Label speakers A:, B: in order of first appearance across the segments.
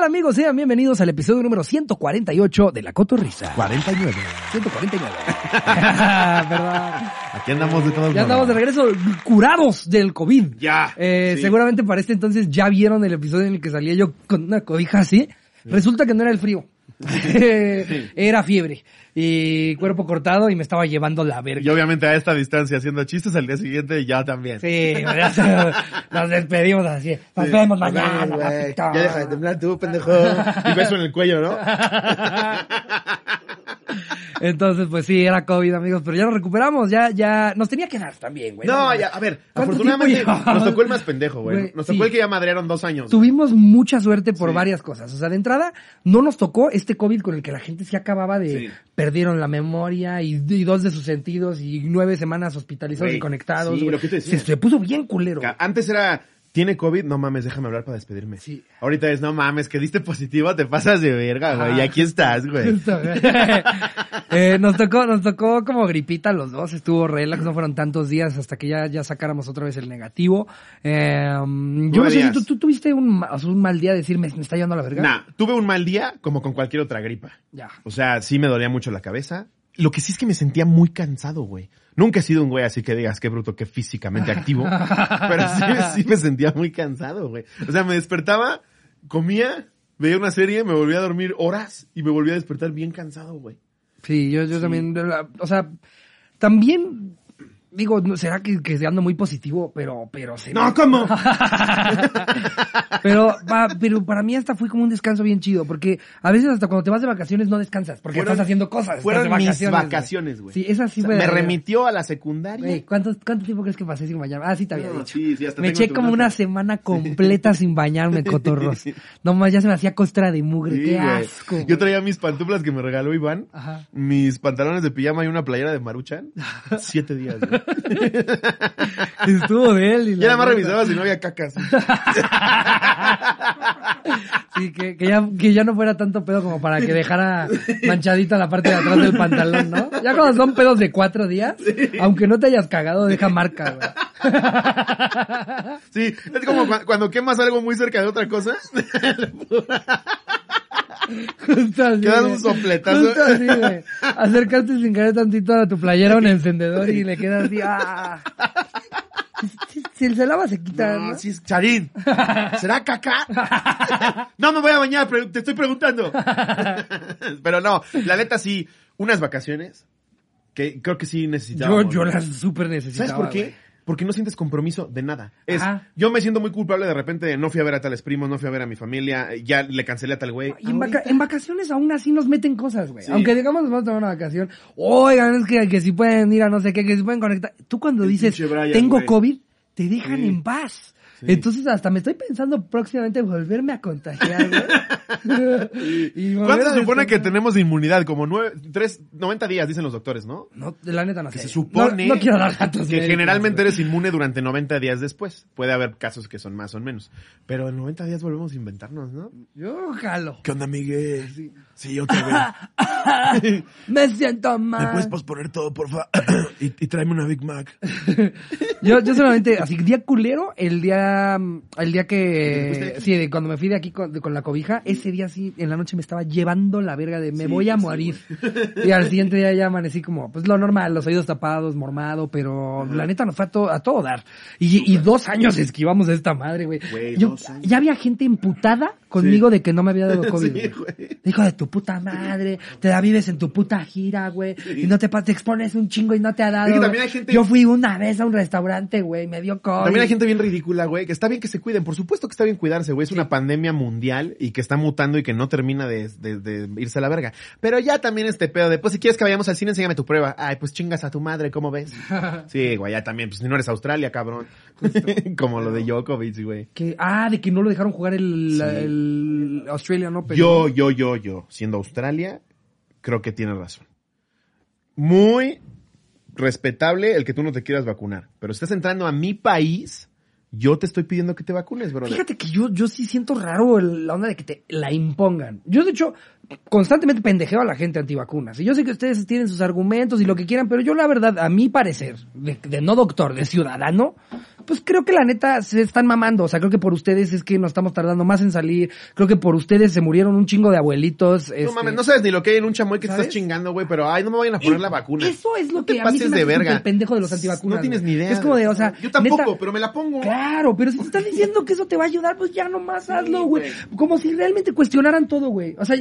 A: tal amigos? Sean bienvenidos al episodio número 148 de La Cotorrisa.
B: 49.
A: 149. Perdón.
B: Aquí andamos de todo
A: Ya andamos de regreso curados del COVID.
B: Ya,
A: Eh,
B: sí.
A: Seguramente para este entonces ya vieron el episodio en el que salía yo con una cobija así. Resulta que no era el frío. Era fiebre. Y cuerpo cortado y me estaba llevando la verga.
B: Y obviamente a esta distancia haciendo chistes al día siguiente ya también.
A: Sí, nos despedimos así. Nos vemos mañana.
B: Ya deja de temblar tú, pendejo. Y beso en el cuello, ¿no?
A: Entonces, pues sí, era COVID, amigos, pero ya nos recuperamos, ya, ya, nos tenía que dar también, güey.
B: No, ya, a ver,
A: ¿Cuánto
B: afortunadamente nos tocó el más pendejo, güey. Nos tocó
A: sí.
B: el que ya madrearon dos años.
A: Tuvimos mucha suerte por
B: Sí.
A: varias cosas. O sea, de entrada, no nos tocó este COVID con el que la gente se acababa de...
B: Sí.
A: Perdieron la memoria y, y dos de sus sentidos y nueve semanas hospitalizados
B: Güey,
A: y conectados.
B: sí,
A: güey.
B: lo que te decía.
A: se, se puso bien culero.
B: Antes era, ¿tiene COVID? No mames, déjame hablar para despedirme.
A: Sí.
B: Ahorita es, no mames, que diste positivo, te pasas de verga, güey. Y aquí estás, güey.
A: Eh, nos tocó, nos tocó como gripita los dos, estuvo relax, no fueron tantos días hasta que ya, ya sacáramos otra vez el negativo. Eh, yo no sé si tú, tú tuviste un, ma- o sea, un mal día de decir me, me está llevando a la verga.
B: Nah, tuve un mal día como con cualquier otra gripa.
A: Ya.
B: O sea, sí me dolía mucho la cabeza. Lo que sí es que me sentía muy cansado, güey. Nunca he sido un güey así que digas qué bruto, qué físicamente activo. pero sí, sí me sentía muy cansado, güey. O sea, me despertaba, comía, veía una serie, me volvía a dormir horas y me volvía a despertar bien cansado, güey.
A: Sí, yo, yo también, o sea, también, digo, será que, que ando muy positivo, pero, pero se
B: No, ¿cómo?
A: pero, va, pero para mí hasta fue como un descanso bien chido, porque a veces hasta cuando te vas de vacaciones no descansas, porque
B: Fueron-
A: estás haciendo cosas.
B: Fueron
A: estás de
B: mis
A: vacaciones,
B: vacaciones, güey.
A: Sí, esa sí
B: O sea,
A: fue.
B: me
A: de-
B: remitió a la secundaria.
A: Güey, ¿cuánto, ¿cuánto tiempo crees que pasé sin bañarme? Ah, sí te había
B: No,
A: dicho.
B: sí, sí, hasta
A: me eché como
B: nota.
A: una semana completa sin bañarme, cotorros. No más, ya se me hacía costra de mugre.
B: Sí,
A: Qué asco.
B: Yo traía mis pantuflas que me regaló Iván,
A: Ajá.
B: mis pantalones de pijama y una playera de Maruchan. Siete días, güey.
A: Estuvo de él. Y
B: Ya nada más revisaba si no había cacas.
A: Sí, que, que, ya, que ya no fuera tanto pedo como para que dejara manchadita la parte de atrás del pantalón, ¿no? Ya cuando son pedos de cuatro días, aunque no te hayas cagado, deja marca, güey.
B: Sí, es como cu- cuando quemas algo muy cerca de otra cosa.
A: Justo así,
B: Quedas un sopletazo.
A: Justo así, güey. Acercaste sin querer tantito a tu playera un encendedor y le quedas así, ah. Si, si se lava se quita, ¿no?
B: No, sí es Charín. ¿Será caca? No me voy a bañar, te estoy preguntando. Pero no, la neta sí, unas vacaciones que creo que sí
A: Yo,
B: necesitábamos.
A: yo las súper necesitaba.
B: ¿Sabes por qué? Porque no sientes compromiso de nada. Es,
A: Ajá.
B: yo me siento muy culpable de repente, no fui a ver a tales primos, no fui a ver a mi familia, ya le cancelé a tal güey.
A: Y en, vaca- en vacaciones aún así nos meten cosas, güey.
B: Sí.
A: Aunque digamos nos vamos a tomar una vacación, oigan, es que, que si pueden ir a no sé qué, que si pueden conectar. Tú cuando
B: El
A: dices,
B: Brian,
A: tengo. COVID, te dejan
B: Sí.
A: en paz.
B: Sí.
A: Entonces hasta me estoy pensando próximamente volverme a contagiar, güey.
B: ¿Cuánto se supone que tenemos de inmunidad? Como nueve, tres, 90 días, dicen los doctores, ¿no?
A: No, de la neta no sé.
B: Se supone
A: No, no quiero dar datos.
B: que
A: médicos,
B: generalmente
A: güey.
B: eres inmune durante 90 días después. Puede haber casos que son más o menos. Pero en 90 días volvemos a inventarnos, ¿no?
A: Yo jalo.
B: ¿Qué onda, Miguel? Sí, otra vez.
A: Me siento mal.
B: posponer todo, porfa? y, y tráeme una Big Mac.
A: Yo, yo solamente, así, día culero, el día, el día
B: ¿Te fuiste de
A: que, sí, de cuando me fui de aquí con, de- con la cobija, ese día sí, en la noche me estaba llevando la verga de me
B: Sí,
A: voy a
B: sí,
A: morir. y al siguiente día ya amanecí como, pues lo normal, los oídos tapados, mormado, pero la neta nos fue a, to- a todo dar. Y, y dos años esquivamos a esta madre, güey. Yo-. Ya había gente emputada conmigo de que no me había dado COVID.
B: Sí,
A: güey. Hijo de tu puta madre, te la vives en tu puta gira, güey, y no te, te expones un chingo y no te ha dado.
B: Es que
A: güey.
B: también hay gente-
A: Yo fui una vez a un restaurante, güey, me dio COVID.
B: También hay gente bien ridícula, güey, que está bien que se cuiden. Por supuesto que está bien cuidarse, güey. Es una pandemia mundial y que está mutando y que no termina de, de- de irse a la verga. Pero ya también este pedo de, pues si quieres que vayamos al cine, enséñame tu prueba. Ay, pues chingas a tu madre, ¿cómo ves? Sí, güey, ya también, pues si no eres Australia, cabrón. Como lo de Djokovic, güey.
A: Que, ah, de que no lo dejaron jugar el,
B: Sí.
A: El Australian Open.
B: Yo, yo, yo, yo, siendo Australia, creo que tienes razón. Muy respetable el que tú no te quieras vacunar. Pero si estás entrando a mi país, yo te estoy pidiendo que te vacunes, brother.
A: Fíjate que yo, yo sí siento raro el- la onda de que te la impongan. Yo, de hecho, constantemente pendejeo a la gente antivacunas. Y yo sé que ustedes tienen sus argumentos y lo que quieran, pero yo, la verdad, a mi parecer, de, de no doctor, de ciudadano, pues creo que la neta se están mamando. O sea, creo que por ustedes es que nos estamos tardando más en salir. Creo que por ustedes se murieron un chingo de abuelitos.
B: No
A: este,
B: mames, no sabes ni lo que hay en un chamoy que te
A: ¿sabes?
B: estás chingando, güey, pero ay, no me vayan a poner la vacuna.
A: Eso es lo
B: No te
A: que a mí se me
B: de verga.
A: el pendejo de los antivacunas.
B: No tienes ni idea.
A: Es como de, o sea,
B: Yo tampoco,
A: neta,
B: pero me la pongo.
A: Claro, pero si te estás diciendo que eso te va a ayudar, pues ya nomás hazlo, güey. Como si realmente cuestionaran todo, güey. O sea,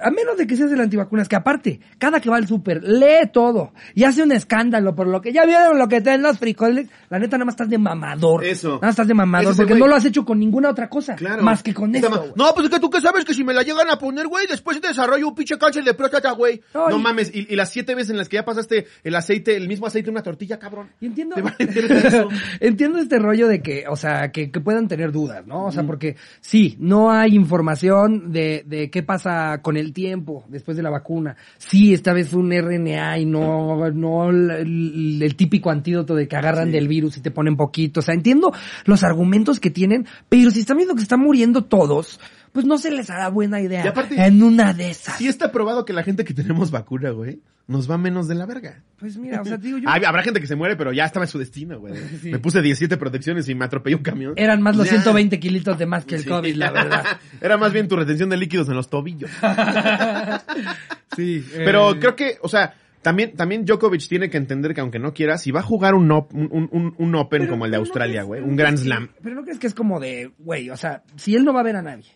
A: a menos de que seas el antivacunas, que aparte, cada que va al súper, lee todo y hace un escándalo por lo que ya vieron lo que traen los frijoles, la neta nada más estás de mamador.
B: Eso.
A: Nada más estás de mamador, porque no lo has hecho con ninguna otra cosa.
B: Claro.
A: Más que con esto.
B: No, pues es que tú que sabes que si me la llegan a poner, güey, después te desarrollo un pinche cáncer de próstata, güey.
A: No,
B: No,
A: y-
B: mames, y, y las siete veces en las que ya pasaste el aceite, el mismo aceite en una tortilla, cabrón.
A: Y entiendo,
B: Te
A: entiendo este rollo de que, o sea, que, que puedan tener dudas, ¿no? O sea, porque sí, no hay información de, de qué pasa con el tiempo después de la vacuna. Sí, esta vez fue un RNA y no, no el, el- el típico antídoto de que agarran del virus y te ponen poquito. O sea, entiendo los argumentos que tienen, pero si están viendo que están muriendo todos, pues no se les hará buena idea.
B: Y aparte-
A: en una de esas.
B: Sí está probado que la gente que tenemos vacuna, güey, nos va menos de la verga.
A: Pues mira, o sea, te digo yo.
B: Hay- habrá gente que se muere, pero ya estaba en su destino, güey.
A: Sí.
B: Me puse 17 protecciones y me atropelló un camión.
A: Eran más los
B: Ya.
A: 120 kilitos de más que el
B: Sí.
A: COVID, la verdad.
B: Era más bien tu retención de líquidos en los tobillos.
A: sí.
B: Pero
A: eh,
B: creo que, o sea, también, también Djokovic tiene que entender que aunque no quiera, si va a jugar un, op- un, un, un Open
A: Pero-
B: como el de Australia, güey, un Grand Slam.
A: Pero no crees que es como de, güey, o sea, si él no va a ver a nadie,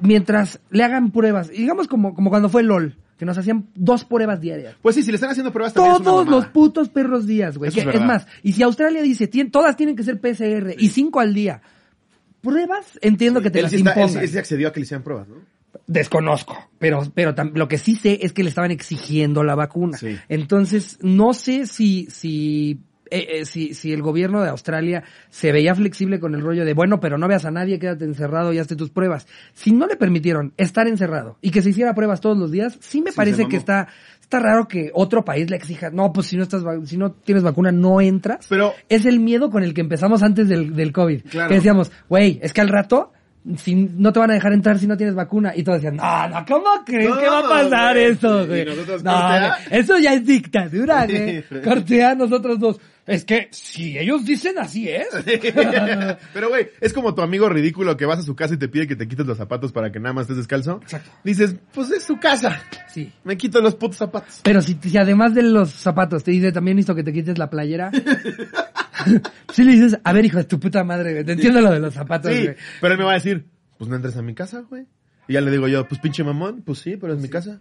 A: mientras le hagan pruebas, y digamos como, como cuando fue LOL, que nos hacían dos pruebas diarias.
B: Pues sí, si le están haciendo pruebas también es una
A: Todos los putos perros días, güey.
B: Es
A: más, y si Australia dice, "Tien- todas tienen que ser PCR y cinco al día, pruebas, entiendo que te
B: Él
A: las
B: sí, está-
A: impongan.
B: él sí accedió a que le hicieran pruebas, ¿no?
A: Desconozco, pero, pero lo que sí sé es que le estaban exigiendo la vacuna.
B: Sí.
A: Entonces, no sé si, si, eh, eh, si, si el gobierno de Australia se veía flexible con el rollo de, bueno, pero no veas a nadie, quédate encerrado y hazte tus pruebas. Si no le permitieron estar encerrado y que se hiciera pruebas todos los días, sí me
B: Sí,
A: parece que está, está raro que otro país le exija, no, pues si no estás, si no tienes vacuna, no entras.
B: Pero-
A: es el miedo con el que empezamos antes del, del COVID.
B: Claro.
A: Que decíamos, güey, es que al rato, si no te van a dejar entrar si no tienes vacuna. Y todos decían, no, no, ¿cómo crees
B: No,
A: que va a pasar
B: güey.
A: eso, güey? No,
B: cortea.
A: eso ya es dictadura, güey. Cortea nosotros dos. Es que si ellos dicen así es.
B: Pero, güey, es como tu amigo ridículo que vas a su casa y te pide que te quites los zapatos para que nada más estés descalzo.
A: Exacto.
B: Dices, pues es su casa.
A: Sí.
B: Me quito los putos zapatos.
A: Pero si, si además de los zapatos te dice también listo que te quites la playera. sí le dices, a ver hijo de tu puta madre, güey, te entiendo lo de los zapatos,
B: Sí,
A: güey.
B: pero él me va a decir, pues no entres a mi casa, güey. Y ya le digo yo, pues pinche mamón, pues sí, pero es mi casa.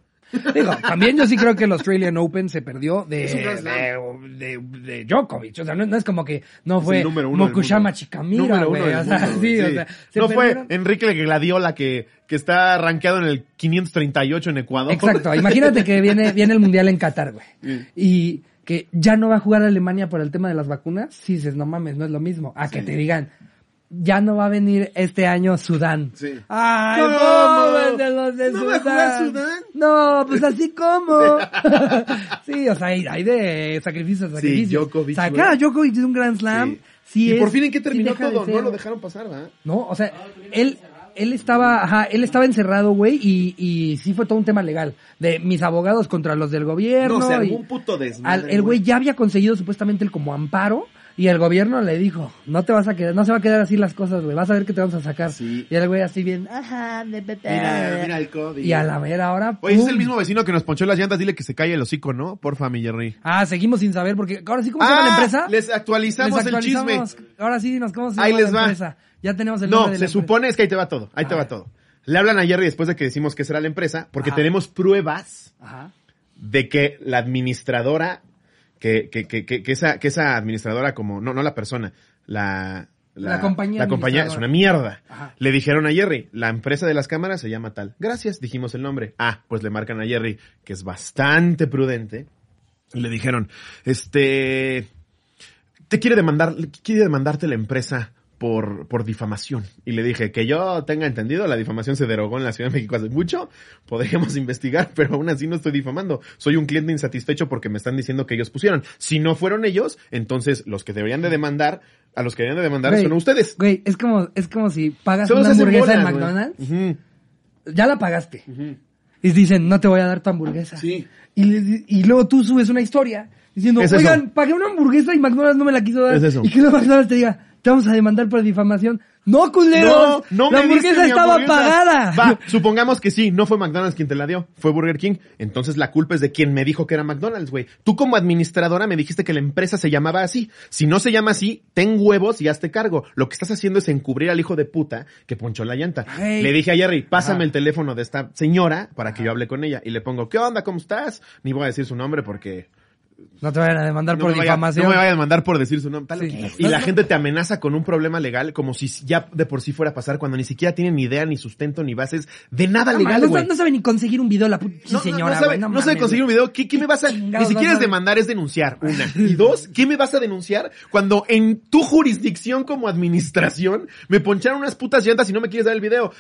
A: Digo, también yo sí creo que el Australian Open se perdió de, de, de, de Djokovic. O sea, no, no es como que no fue Mokushama. Chikamira, güey.
B: del
A: O sea,
B: mundo,
A: sí,
B: sí.
A: o sea, se
B: no fue Enrique Gladiola que, que está rankeado en el 538 en Ecuador.
A: Exacto. Imagínate que viene, viene el mundial en Qatar, güey.
B: Sí.
A: Y que ya no va a jugar Alemania por el tema de las vacunas. Sí, dices, no mames, no es lo mismo. A que te digan, ya no va a venir este año Sudán.
B: Sí.
A: Ay,
B: ¿Cómo?
A: pobres de los de
B: ¿No va a jugar Sudán?
A: No, pues así como. sí, o sea, hay, hay de sacrificios,
B: Sí,
A: sacrificios.
B: Djokovic,
A: Sacar a
B: güey.
A: Djokovic de un Grand Slam.
B: Sí.
A: Sí.
B: y
A: es-
B: por fin en qué
A: sí
B: terminó todo, no lo dejaron pasar, ¿verdad?
A: no, o sea, él, él estaba, ajá, él estaba encerrado, güey, y, y sí fue todo un tema legal. De mis abogados contra los del gobierno.
B: No, se armó
A: y
B: un puto desmadre,
A: al- el güey ya había conseguido supuestamente el como amparo. Y el gobierno le dijo, no te vas a quedar, no se va a quedar así las cosas, güey, vas a ver que te vamos a sacar.
B: Sí.
A: Y el güey así bien, ajá, de.
B: Mira, mira el COVID.
A: Y a la mera hora,
B: Oye, es el mismo vecino que nos ponchó las llantas, dile que se calle el hocico, ¿no? Porfa, mi Jerry.
A: Ah, seguimos sin saber, porque ahora sí, ¿cómo se llama la empresa?
B: Ah, les actualizamos,
A: Les actualizamos.
B: el chisme.
A: Ahora sí, nos cómo se
B: Ahí
A: llama
B: les
A: la
B: va.
A: empresa. Ya tenemos el
B: No,
A: de
B: se
A: empresa.
B: supone, es que ahí te va todo, ahí te va
A: ver.
B: todo. Le hablan a Jerry después de que decimos que será la empresa, porque
A: Ajá.
B: tenemos pruebas
A: Ajá.
B: de que la administradora, que, que, que, que, esa, que esa administradora como, no, no la persona, la,
A: La compañía
B: la compañía es una mierda.
A: Ajá.
B: Le dijeron a Jerry, la empresa de las cámaras se llama tal. Gracias, dijimos el nombre. Ah, pues le marcan a Jerry, que es bastante prudente. Y le dijeron, este, te quiere demandar, quiere demandarte la empresa por, por difamación. Y le dije, que yo tenga entendido, la difamación se derogó en la Ciudad de México hace mucho, podríamos investigar, pero aún así no estoy difamando. Soy un cliente insatisfecho porque me están diciendo que ellos pusieron. Si no fueron ellos, entonces los que deberían de demandar, a los que deberían de demandar
A: Güey,
B: son ustedes.
A: Güey, es como, es como si pagas
B: Solo
A: una hamburguesa en. McDonald's, ya la pagaste. Y dicen, no te voy a dar tu hamburguesa.
B: Sí.
A: Y, y luego tú subes una historia diciendo,
B: Es eso.
A: oigan, pagué una hamburguesa y McDonald's no me la quiso dar.
B: Es eso.
A: Y que McDonald's te diga, te vamos a demandar por difamación. No, culeros.
B: No, no
A: la hamburguesa estaba
B: hamburguesa.
A: pagada.
B: Va, supongamos que sí, no fue McDonald's quien te la dio, fue Burger King. Entonces la culpa es de quien me dijo que era McDonald's, güey. Tú como administradora me dijiste que la empresa se llamaba así. Si no se llama así, ten huevos y hazte cargo. Lo que estás haciendo es encubrir al hijo de puta que ponchó la llanta. Le dije a Jerry, pásame
A: Ajá.
B: el teléfono de esta señora para que yo hable con ella. Y le pongo, ¿qué onda? ¿Cómo estás? Ni voy a decir su nombre porque
A: No te vayan a demandar
B: no
A: por
B: vaya,
A: difamación.
B: no me vayan a mandar por decir su nombre.
A: Sí.
B: Y la gente te amenaza con un problema legal como si ya de por sí fuera a pasar cuando ni siquiera tienen ni idea, ni sustento, ni bases de nada
A: No,
B: legal,
A: no, no sabe ni conseguir un video la puta
B: No, no,
A: señora,
B: no sabe, no
A: mames,
B: sabe conseguir un video. ¿Qué, qué me vas a, ni siquiera es demandar, es denunciar, una. Y dos, ¿qué me vas a denunciar cuando en tu jurisdicción como administración me poncharon unas putas llantas y no me quieres dar el video?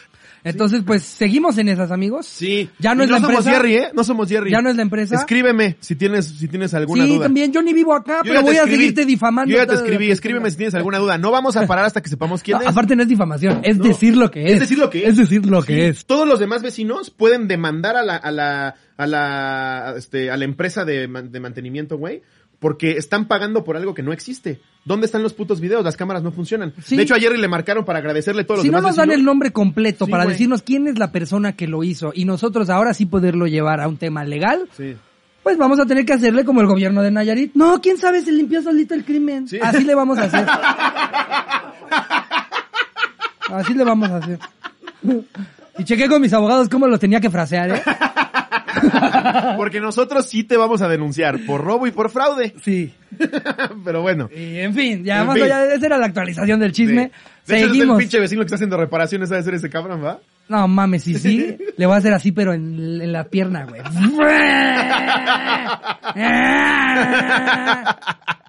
A: Entonces, pues, seguimos en esas, amigos.
B: Sí.
A: Ya no es la
B: somos
A: empresa.
B: Jerry, ¿eh? No somos Jerry.
A: Ya no es la empresa.
B: Escríbeme si tienes, si tienes alguna
A: sí,
B: duda.
A: también, yo ni vivo acá,
B: Yo
A: pero voy a
B: escribí.
A: seguirte difamando.
B: Yo ya te escribí, escríbeme si tienes alguna duda. No vamos a parar hasta que sepamos quién
A: No,
B: es.
A: aparte no es difamación, es
B: No.
A: decir lo que es.
B: Es decir lo que es.
A: Es decir lo que es.
B: Todos los demás vecinos pueden demandar a la, a la, a la, este, a la empresa de, de mantenimiento, güey, porque están pagando por algo que no existe. ¿Dónde están los putos videos? Las cámaras no funcionan.
A: Sí.
B: De hecho, a Jerry le marcaron para agradecerle todos los
A: Si no nos dan
B: vecinos.
A: el nombre completo
B: Sí,
A: para decirnos quién es la persona que lo hizo y nosotros ahora sí poderlo llevar a un tema legal,
B: Sí.
A: Pues vamos a tener que hacerle como el gobierno de Nayarit. No, quién sabe, se limpió solito el crimen.
B: Sí.
A: Así le vamos a hacer. Así le vamos a hacer. Y chequé con mis abogados cómo lo tenía que frasear, ¿eh?
B: Porque nosotros sí te vamos a denunciar por robo y por fraude.
A: Sí.
B: Pero bueno.
A: Y en fin, ya
B: En
A: más
B: fin.
A: allá de esa era la actualización del chisme.
B: Sí. De hecho, es el
A: Seguimos.
B: pinche vecino que está haciendo reparaciones a ser ese cabrón, ¿va?
A: No mames, sí, sí. Le voy a hacer así, pero en, en la pierna, güey.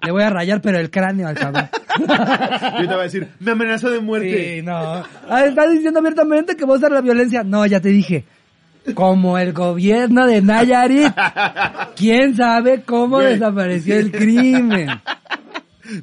A: Le voy a rayar, pero el cráneo al cabrón.
B: Y te va a decir, me amenazó de muerte.
A: Sí, no. Ah, está diciendo abiertamente que va a usar la violencia. No, ya te dije. Como el gobierno de Nayarit. ¿Quién sabe cómo desapareció el crimen?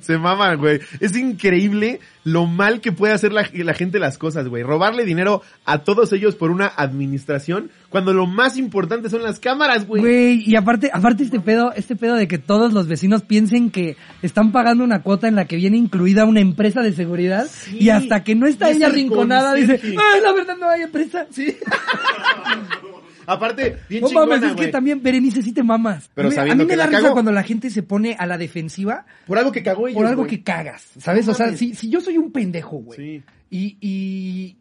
B: Se maman, güey. Es increíble lo mal que puede hacer la, la gente las cosas, güey. Robarle dinero a todos ellos por una administración cuando lo más importante son las cámaras, güey.
A: Güey, y aparte, aparte este pedo, este pedo de que todos los vecinos piensen que están pagando una cuota en la que viene incluida una empresa de seguridad
B: Sí.
A: y hasta que no está ella
B: el
A: rinconada dice, ay, la verdad no hay empresa.
B: Sí. Aparte, bien
A: No
B: chingona,
A: mames, es que también Berenice sí te mamas.
B: Pero
A: a mí, a
B: sabiendo
A: mí me da
B: la
A: risa
B: cagó.
A: cuando la gente se pone a la defensiva
B: Por algo que cagó ellos,
A: por algo
B: güey.
A: que cagas, ¿sabes?
B: No
A: o sea,
B: mames.
A: si, si yo soy un pendejo, güey,
B: Sí.
A: y, y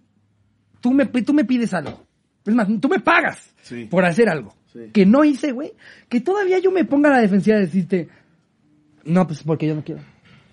A: tú, me, tú me pides algo, es más, tú me pagas
B: Sí.
A: por hacer algo
B: Sí.
A: que no hice, güey, que todavía yo me ponga a la defensiva de decirte, no, pues porque yo no quiero.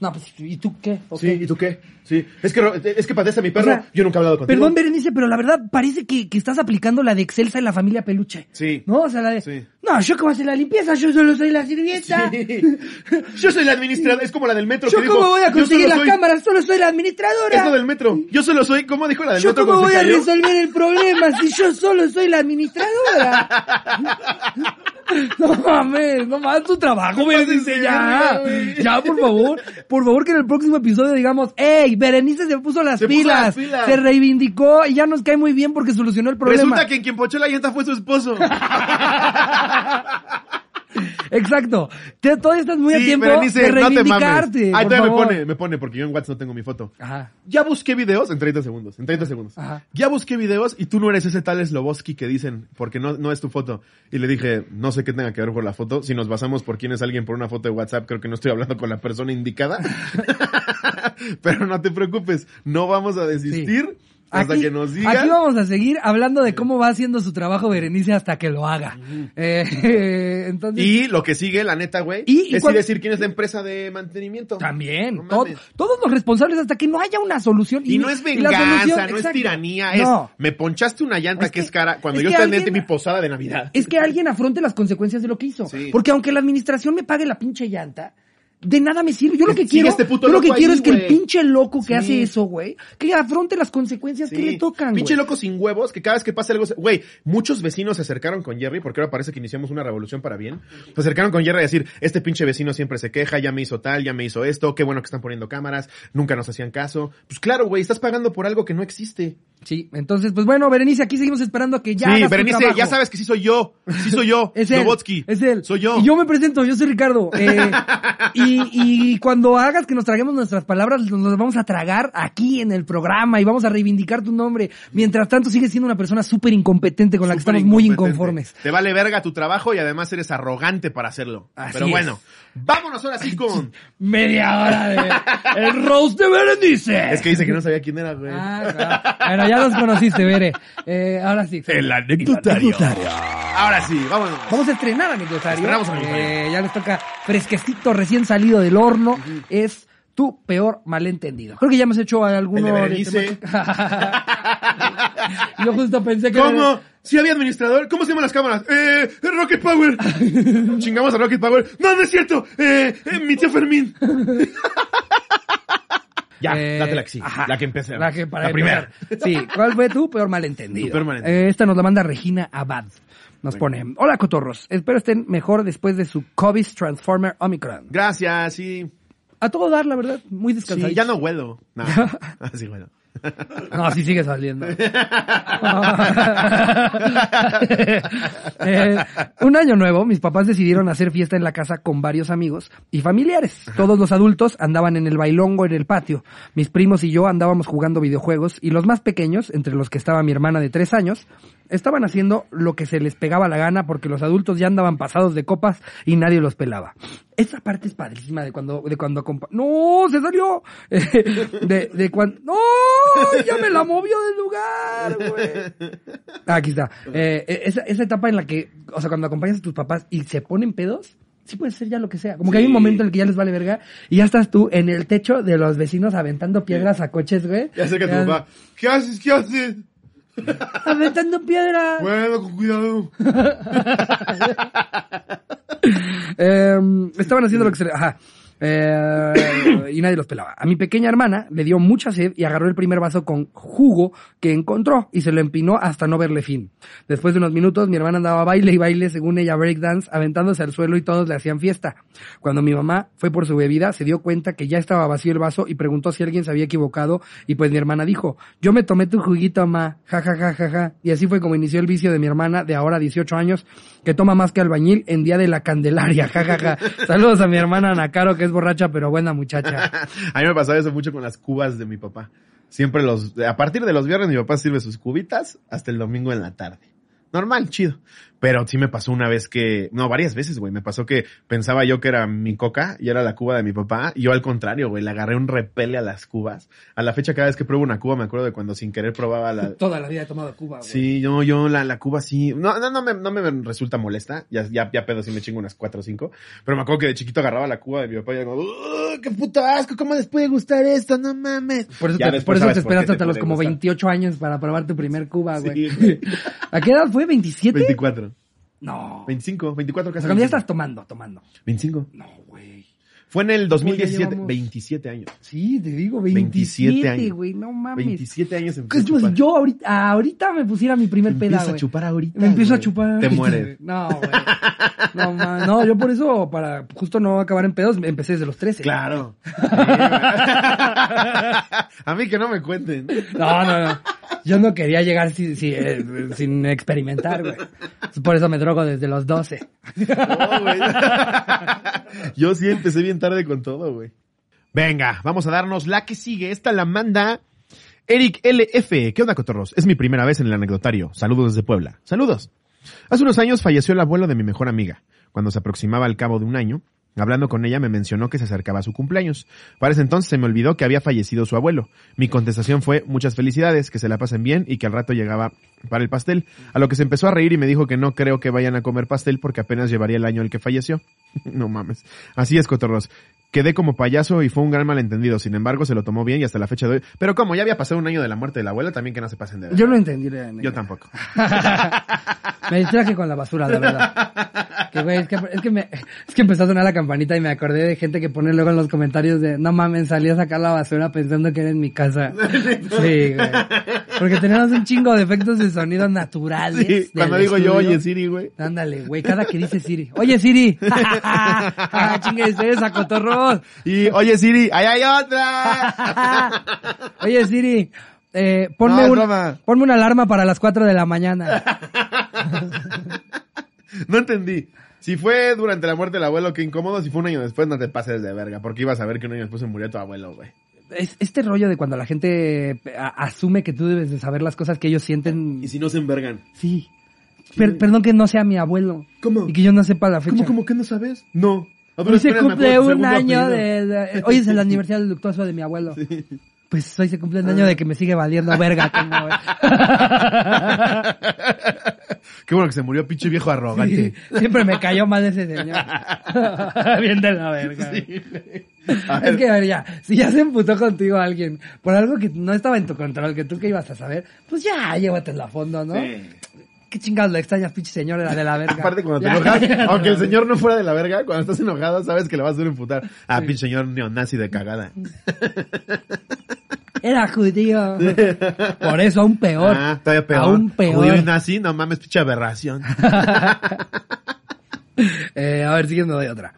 A: No, pues, ¿y tú qué? ¿O
B: Sí? ¿y tú qué? Sí. Es que, es que padece a mi
A: O
B: perro.
A: sea,
B: Yo nunca he hablado contigo.
A: Perdón, Berenice, pero la verdad parece que, que estás aplicando la de Excelsa en la familia Peluche.
B: Sí.
A: ¿No? O sea, la de...
B: Sí.
A: No, yo como hacer la limpieza, yo solo soy la sirvienta.
B: Sí. Yo soy la administradora, es como la del metro
A: Yo
B: que dijo,
A: cómo voy a
B: yo
A: conseguir las
B: soy-
A: cámaras, solo soy la administradora.
B: Es lo del metro. Yo solo soy, ¿cómo dijo la del
A: Yo
B: metro
A: cómo
B: cuando
A: voy a resolver el problema si yo solo soy la administradora. No mames, no mames tu trabajo, Berenice, ya.
B: güey.
A: Ya, por favor. Por favor que en el próximo episodio digamos, hey, Berenice se puso las,
B: Se puso
A: pilas,
B: las pilas.
A: se reivindicó y ya nos cae muy bien porque solucionó el problema.
B: Resulta que quien pochó la llanta fue su esposo.
A: Exacto. Te, todavía estás muy a
B: sí,
A: tiempo
B: Berenice,
A: de
B: no te mames. Ahí me pone, me pone, porque yo en WhatsApp no tengo mi foto.
A: Ajá.
B: Ya busqué videos en 30 segundos, en 30 segundos.
A: Ajá.
B: Ya busqué videos y tú no eres ese tal Sloboski que dicen, porque no, no es tu foto. Y le dije, no sé qué tenga que ver por la foto. Si nos basamos por quién es alguien por una foto de WhatsApp, creo que no estoy hablando con la persona indicada. Pero no te preocupes, no vamos a desistir hasta
A: Aquí-
B: que nos digan.
A: Aquí vamos a seguir hablando de cómo va haciendo su trabajo Berenice hasta que lo haga. Eh, entonces,
B: Y lo que sigue, la neta, güey,
A: Y- y
B: es a decir quién es la empresa de mantenimiento.
A: también,
B: No
A: todos los responsables hasta que no haya una solución.
B: Y no es venganza,
A: solución-
B: no es tiranía, es
A: No.
B: me ponchaste una llanta
A: Es
B: que,
A: que-
B: es cara cuando
A: es
B: yo
A: alguien-
B: en mi posada de Navidad.
A: Es que alguien afronte las consecuencias de lo que hizo.
B: Sí.
A: Porque aunque la administración me pague la pinche llanta, de nada me sirve. Yo lo que
B: Sigue
A: quiero,
B: este puto
A: yo lo que quiero
B: ahí,
A: es que el pinche loco que
B: Sí.
A: hace eso, güey, que afronte las consecuencias que le tocan,
B: Pinche loco sin huevos, que cada vez que pasa algo, güey, muchos vecinos se acercaron con Jerry, porque ahora parece que iniciamos una revolución para bien. Se acercaron con Jerry a decir, este pinche vecino siempre se queja, ya me hizo tal, ya me hizo esto, qué bueno que están poniendo cámaras, nunca nos hacían caso. Pues claro, güey, estás pagando por algo que no existe.
A: Sí, entonces, pues bueno, Berenice, aquí seguimos esperando a que ya
B: sí,
A: hagas
B: Berenice, ya sabes que sí soy yo, sí soy yo,
A: Es él. Es él.
B: Soy yo.
A: Y yo me presento, yo soy Ricardo. Eh, y Y, y cuando hagas que nos traguemos nuestras palabras, nos las vamos a tragar aquí en el programa y vamos a reivindicar tu nombre. Mientras tanto, sigues siendo una persona súper incompetente con la que estamos muy inconformes.
B: Te vale verga tu trabajo y además eres arrogante para hacerlo.
A: Así
B: Pero
A: es.
B: bueno, vámonos ahora sí con...
A: Media hora de el roast de Berenice.
B: Es que dice que no sabía quién era, güey.
A: Ah, claro. Bueno, ya los conociste, Bere. Eh, ahora sí.
B: El anecdotario. Ahora sí, vámonos.
A: Vamos a estrenar.
B: Estrenamos anecdotario.
A: Eh, ya les toca fresquecito, recién salido del horno. Es tu peor malentendido. Creo que ya hemos hecho alguno
B: El de.
A: Yo justo pensé que...
B: ¿Cómo? ¿Sí había administrador? ¿Cómo se llaman las cámaras? Eh, Rocket Power. Chingamos a Rocket Power. No, no es cierto. Eh, eh, mi tío Fermín. ya,
A: Eh,
B: date la que sí.
A: ajá.
B: La que empecé.
A: La, que para
B: la primera.
A: Sí, ¿cuál fue tu peor malentendido?
B: Tu peor malentendido.
A: Eh, esta nos la manda Regina Abad. Nos pone, hola cotorros, espero estén mejor después de su COVID Transformer Omicron.
B: Gracias, sí.
A: A todo dar, la verdad, muy descansado.
B: Sí, ya no huelo. No, Ah, sí huelo.
A: No, así sigue saliendo. Eh, un año nuevo, mis papás decidieron hacer fiesta en la casa con varios amigos y familiares. Todos los adultos andaban en el bailongo en el patio. Mis primos y yo andábamos jugando videojuegos y los más pequeños, entre los que estaba mi hermana de tres años, estaban haciendo lo que se les pegaba la gana porque los adultos ya andaban pasados de copas y nadie los pelaba. Esa parte es padrísima de cuando, de cuando ¡No! ¡Se salió! de, de cuando, ¡No! ¡Ya me la movió del lugar, güey! Ah, Aquí está. Eh, esa, esa etapa en la que, o sea, cuando acompañas a tus papás y se ponen pedos, sí puede ser ya lo que sea. Como que hay un momento en el que ya les vale verga y ya estás tú en el techo de los vecinos aventando piedras a coches, güey.
B: Ya acerca a tu papá. ¿Qué haces? ¿Qué haces?
A: Aventando piedras.
B: Bueno, con cuidado.
A: Eh, estaban haciendo lo que se le... Ajá. Eh, y nadie los pelaba. A mi pequeña hermana le dio mucha sed y agarró el primer vaso con jugo que encontró y se lo empinó hasta no verle fin. Después de unos minutos mi hermana andaba baile y baile según ella breakdance, aventándose al suelo y todos le hacían fiesta. Cuando mi mamá fue por su bebida se dio cuenta que ya estaba vacío el vaso y preguntó si alguien se había equivocado y pues mi hermana dijo, yo me tomé tu juguito ma, ja ja ja ja ja. Y así fue como inició el vicio de mi hermana de ahora 18 años que toma más que albañil en día de la Candelaria, ja ja ja. Saludos a mi hermana Nakaro que es borracha pero buena muchacha.
B: A mí me pasaba eso mucho con las cubas de mi papá. Siempre los, a partir de los viernes mi papá sirve sus cubitas hasta el domingo en la tarde. Normal, chido. Pero sí me pasó una vez que, no, varias veces, güey. Me pasó que pensaba yo que era mi coca y era la cuba de mi papá. Y yo al contrario, güey, le agarré un repele a las cubas. A la fecha, cada vez que pruebo una cuba, me acuerdo de cuando sin querer probaba la,
A: Toda la vida he tomado Cuba, güey.
B: Sí, yo, yo, la, la cuba sí. No, no, no me, no me resulta molesta. Ya, ya, ya pedo sí me chingo unas cuatro o cinco. Pero me acuerdo que de chiquito agarraba la cuba de mi papá y era como, "Ugh, qué puto asco, ¿cómo les puede gustar esto? No mames.
A: Por eso, te, por eso esperaste
B: te
A: hasta los como
B: gustar.
A: 28 años para probar tu primer Cuba, güey.
B: Sí, güey.
A: ¿A qué edad fue? ¿27?
B: 24.
A: No.
B: 25, 24
A: O
B: casi.
A: cuando ya
B: 25.
A: estás tomando, tomando.
B: 25.
A: No, güey.
B: Fue en el 2017,
A: llevamos?
B: 27 años.
A: Sí, te digo,
B: 27
A: 27,
B: años.
A: güey, no mames.
B: 27 años empecé a
A: como si
B: chupar.
A: yo ahorita, ahorita me pusiera mi primer peda,
B: Empieza a chupar ahorita.
A: Me empiezo a
B: güey.
A: chupar.
B: Te mueres.
A: No, güey. No, ma- no, yo por eso, para justo no acabar en pedos, empecé desde los 13.
B: Claro. Sí, a mí que no me cuenten.
A: No, no, no. Yo no quería llegar sin, sin, eh, sin experimentar, güey. Por eso me drogo desde los 12.
B: No, güey. Yo sí empecé bien tarde con todo, güey. Venga, vamos a darnos la que sigue. Esta la manda Eric LF. ¿Qué onda, cotorros? Es mi primera vez en el anecdotario. Saludos desde Puebla. Saludos. Hace unos años falleció el abuelo de mi mejor amiga. Cuando se aproximaba al cabo de un año, hablando con ella me mencionó que se acercaba su cumpleaños. Para ese entonces se me olvidó que había fallecido su abuelo. Mi contestación fue muchas felicidades, que se la pasen bien y que al rato llegaba para el pastel. A lo que se empezó a reír y me dijo que no creo que vayan a comer pastel porque apenas llevaría el año el que falleció. no mames. Así es, cotorros. Quedé como payaso y fue un gran malentendido. Sin embargo, se lo tomó bien y hasta la fecha de hoy. Pero como ya había pasado un año de la muerte de la abuela, también que no se pasen de
A: Yo no entendí
B: Yo tampoco.
A: Me distraje con la basura, la verdad. Que güey, es que, es que me, es que empezó a sonar la campanita y me acordé de gente que pone luego en los comentarios de, no mames, salí a sacar la basura pensando que era en mi casa. Sí, güey. Porque tenemos un chingo de efectos de sonido naturales.
B: Sí, cuando digo yo, oye Siri, güey.
A: Ándale, güey, cada que dice Siri. Oye, Siri. ah, chingue ustedes a cotorros.
B: Y, oye Siri, ahí hay otra.
A: Oye, Siri. Eh, ponme,
B: No,
A: un- ponme una alarma para las 4 de la mañana.
B: no entendí. Si fue durante la muerte del abuelo, qué incómodo. Si fue un año después, no te pases de verga. Porque ibas a ver que un año después se murió tu abuelo, güey.
A: Es, este rollo de cuando la gente asume que tú debes de saber las cosas que ellos sienten.
B: Y si no se envergan.
A: Sí. Per- perdón que no sea mi abuelo.
B: ¿Cómo?
A: Y que yo no sepa la fecha.
B: ¿Cómo, cómo que no sabes? No. A
A: Hoy se cumple un año de, de- Hoy es el aniversario luctuoso de mi abuelo. Pues hoy se cumple un año de que me sigue valiendo verga. como-
B: Qué bueno que se murió pinche viejo arrogante.
A: Sí, siempre me cayó mal ese señor. Bien de la verga.
B: A
A: Es
B: ver,
A: que, a ver, ya, si ya se emputó contigo alguien por algo que no estaba en tu control, que tú que ibas a saber, pues ya, llévatelo a fondo, ¿no?
B: Sí.
A: Qué chingados lo extrañas, pinche señor, era de la verga.
B: Aparte cuando te enojas, aunque el señor no fuera de la verga, cuando estás enojado sabes que le vas a hacer emputar. Ah,
A: Sí.
B: pinche señor neonazi de cagada.
A: Era judío. Por eso aún peor.
B: Ah, todavía peor.
A: Aún peor.
B: Judío nazi, no mames, pinche aberración.
A: Eh, a ver, siguiendo de otra.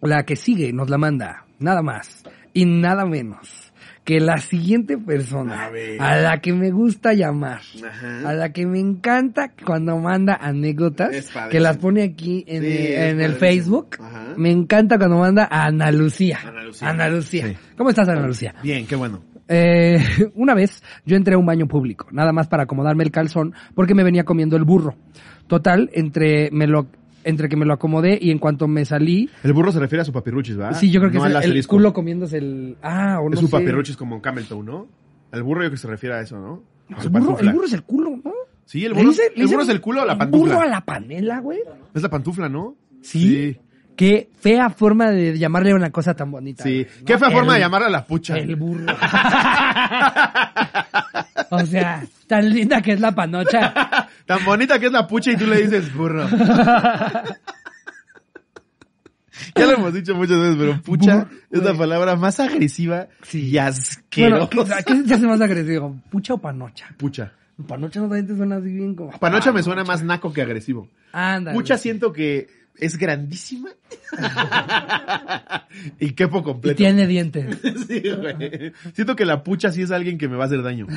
A: La que sigue nos la manda, nada más y nada menos que la siguiente persona
B: A
A: la que me gusta llamar,
B: Ajá.
A: a la que me encanta cuando manda anécdotas, que las pone aquí en,
B: Sí, es
A: en el. Facebook.
B: Ajá.
A: Me encanta cuando manda a Ana Lucía.
B: Ana Lucía.
A: Ana Lucía.
B: Sí.
A: ¿Cómo estás, Ana Lucía?
B: Bien, qué bueno.
A: Eh, una vez yo entré a un baño público, nada más para acomodarme el calzón, porque me venía comiendo el burro. Total, entre me lo entre que me lo acomodé y en cuanto me salí,
B: El burro se refiere a su papirruchis, ¿va?
A: sí, yo creo que
B: no
A: es el, el culo comiéndose el ah, o no
B: Es su
A: sé.
B: papirruchis como Cameltoe, ¿no? El burro yo creo que se refiere a eso, ¿no?
A: No,
B: A
A: el, burro, el burro es el culo, ¿no?
B: Sí, el
A: ¿Le
B: burro,
A: dice-
B: el burro es el culo o la pantufla.
A: Burro a la panela, güey.
B: Es la pantufla, ¿no?
A: ¿Sí? Qué fea forma de llamarle una cosa tan bonita.
B: Sí. Qué fea forma de
A: El-
B: llamarla la pucha.
A: El burro. o sea, tan linda que es la panocha.
B: Tan bonita que es la pucha y tú le dices burro. ya lo hemos dicho muchas veces, pero pucha es la palabra más agresiva
A: Sí.
B: y asquerosa.
A: Bueno, ¿qué, ¿qué se hace más agresivo? ¿Pucha o panocha?
B: Pucha.
A: Panocha no también te suena así bien como...
B: Panocha me suena más naco que agresivo.
A: Ándale.
B: Pucha siento que es grandísima. y quepo
A: Y
B: completo.
A: tiene dientes.
B: Sí, güey. Siento que la pucha sí es alguien que me va a hacer daño.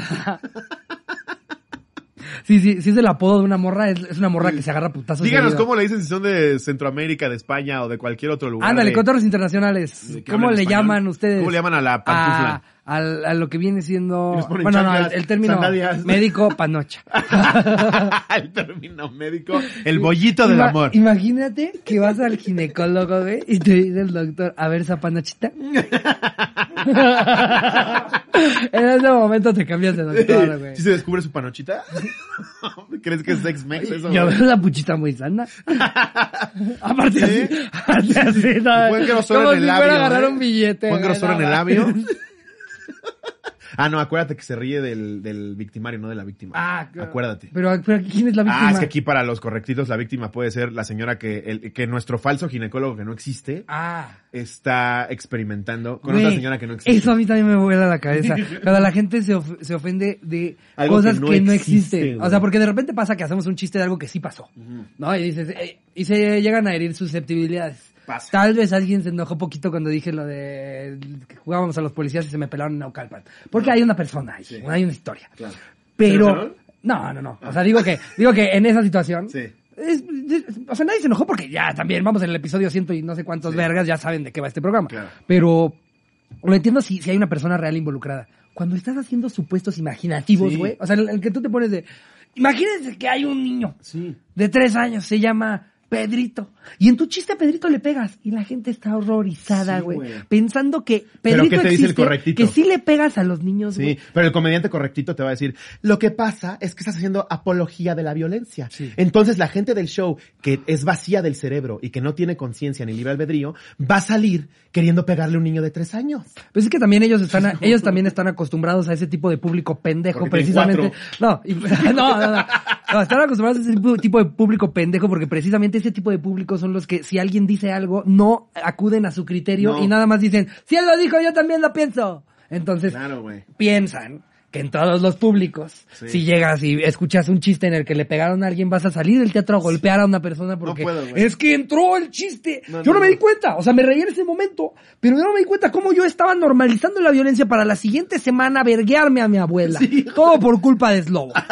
A: Sí, sí, sí es el apodo de una morra, es, es una morra que se agarra putazos.
B: Díganos cómo le dicen si son de Centroamérica, de España o de cualquier otro lugar.
A: Ándale,
B: de-
A: cotorros internacionales.
B: de que
A: ¿Cómo le
B: español.
A: llaman ustedes?
B: ¿Cómo le llaman a la pantufla?
A: A, al- a lo que viene siendo... Bueno, no, el, término
B: sandalias.
A: médico, panocha.
B: el término médico, el bollito del
A: Ima-
B: amor.
A: Imagínate que vas al ginecólogo, güey, y te dice el doctor, a ver esa panochita. en ese momento te cambias de doctor, güey.
B: ¿Sí se descubre su panochita? ¿Crees que es sex mex eso?
A: Yo veo la puchita muy sana. Aparte así,
B: ¿Sí?
A: aparte así, ¿no?
B: Buen grosor en el labio. Buen grosor en el labio. Ah, no, acuérdate que se ríe del, del victimario, no de la víctima.
A: Ah, claro.
B: Acuérdate.
A: Pero, pero ¿quién es la víctima?
B: Ah, es que aquí para los correctitos la víctima puede ser la señora que, el, que nuestro falso ginecólogo que no existe
A: Ah.
B: está experimentando con
A: Güey,
B: otra señora que no existe.
A: Eso a mí también me vuela la cabeza. Cuando la gente se, of- se ofende de
B: Algo
A: cosas
B: que
A: que
B: no existe, güey.
A: O sea, porque de repente pasa que hacemos un chiste de algo que sí pasó. ¿No? Y dices, eh, y se llegan a herir susceptibilidades.
B: Pasa.
A: Tal vez alguien se enojó poquito cuando dije lo de que jugábamos a los policías y se me pelaron en Naucalpan. Porque hay una persona ahí, hay una historia.
B: Claro. ¿Se
A: Pero, no, no, no. O sea, digo que, digo que en esa situación,
B: Sí.
A: es- es- o sea, nadie se enojó porque ya también vamos en el episodio ciento y no sé cuántos
B: Sí.
A: vergas, ya saben de qué va este programa.
B: Claro.
A: Pero lo entiendo si, si hay una persona real involucrada. Cuando estás haciendo supuestos imaginativos,
B: Sí.
A: güey, o sea, el, el que tú te pones de, imagínense que hay un niño
B: Sí.
A: de tres años, se llama Pedrito. Y en tu chiste a Pedrito le pegas. Y la gente está horrorizada,
B: Sí,
A: güey. pensando que
B: Pero
A: Pedrito
B: ¿qué te dice el
A: existe,
B: correctito?
A: que sí le pegas a los niños,
B: Sí,
A: güey.
B: pero el comediante correctito te va a decir, lo que pasa es que estás haciendo apología de la violencia.
A: Sí.
B: Entonces la gente del show que es vacía del cerebro y que no tiene conciencia ni libre albedrío, va a salir queriendo pegarle a un niño de tres años.
A: Pues es que también ellos están, ellos también están acostumbrados a ese tipo de público pendejo,
B: Porque
A: precisamente. No, y- no, no, no, No, Están acostumbrados a ese tipo de público pendejo porque precisamente ese tipo de público son los que si alguien dice algo, no acuden a su criterio
B: No.
A: y nada más dicen, si él lo dijo, yo también lo pienso. Entonces,
B: Claro,
A: piensan que en todos los públicos,
B: Sí.
A: si llegas y escuchas un chiste en el que le pegaron a alguien, vas a salir del teatro a golpear a una persona porque
B: puedo, güey.
A: es que entró el chiste.
B: No,
A: yo no,
B: no,
A: me
B: no.
A: di cuenta, o sea, me reí en ese momento, pero yo no me di cuenta cómo yo estaba normalizando la violencia para la siguiente semana verguearme a mi abuela. Todo por culpa de Slobo.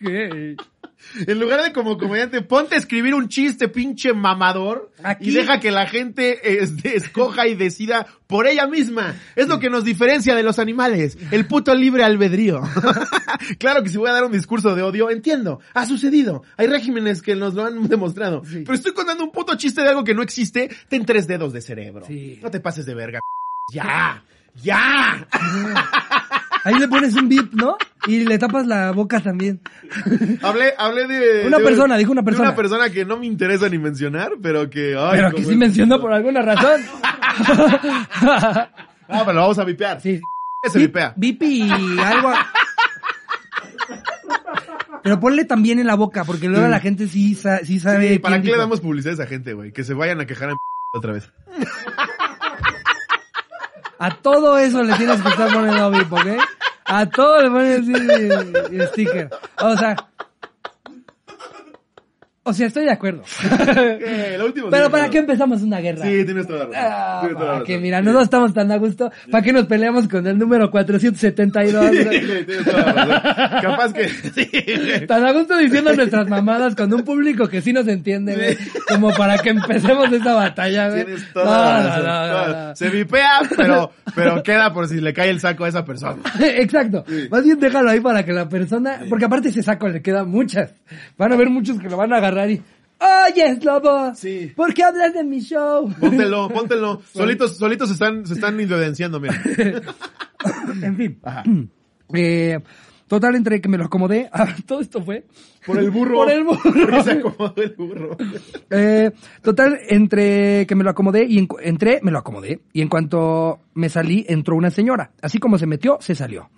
B: En lugar de como comediante, ponte a escribir un chiste, pinche mamador,
A: Aquí-
B: y deja que la gente este, escoja y decida por ella misma. Es lo que nos diferencia de los animales, el puto libre albedrío. claro que si voy a dar un discurso de odio, entiendo, ha sucedido. Hay regímenes que nos lo han demostrado.
A: Sí.
B: Pero estoy contando un puto chiste de algo que no existe, ten tres dedos de cerebro.
A: Sí.
B: No te pases de verga. Ya, ya.
A: Ahí le pones un bip, ¿no? Y le tapas la boca también.
B: Hablé, hablé de...
A: Una
B: de-
A: persona, dijo una
B: de
A: persona.
B: una persona que no me interesa ni mencionar, pero que... ay,
A: Pero que sí
B: es-
A: mencionó por alguna razón.
B: Ah, pero lo vamos a vipear.
A: Sí.
B: Se vipea.
A: Bip y algo. Pero ponle también en la boca, porque luego la gente sí, sa- sí sabe.
B: Sí, ¿Para qué le damos publicidad a esa gente, güey? Que se vayan a quejar en otra vez.
A: A todo eso le tienes que estar poniendo bip, ¿ok? A todo le pones sticker. O sea. O sea, estoy de acuerdo.
B: Eh,
A: Pero ¿para
B: claro.
A: qué empezamos una guerra?
B: Sí, tienes toda la razón.
A: Ah,
B: Tienes toda la
A: que mira, nosotros estamos tan a gusto. ¿Para qué nos peleamos con el número 472?
B: Sí, tienes toda la razón. Capaz que... Sí.
A: Tan a gusto diciendo nuestras mamadas con un público que sí nos entiende, güey. Como para que empecemos esta batalla, güey.
B: Tienes toda la razón.
A: no, no, no.
B: Se vipea, pero, pero queda por si le cae el saco a esa persona.
A: Exacto. Más bien déjalo ahí para que la persona, porque aparte ese saco le quedan muchas. Van a haber muchos que lo van a agarrar y, oye, Slobo,
B: Sí.
A: ¿por qué hablas de mi show?
B: Póntelo, póntelo. Solitos, solitos se están, se están mira.
A: en fin.
B: Ajá.
A: Eh, total, entre que me lo acomodé, ah, todo esto fue.
B: Por el burro.
A: Por el burro.
B: Porque se acomodó el burro.
A: Eh, total, entre que me lo acomodé y en entré, me lo acomodé. Y en cuanto me salí, entró una señora. Así como se metió, se salió.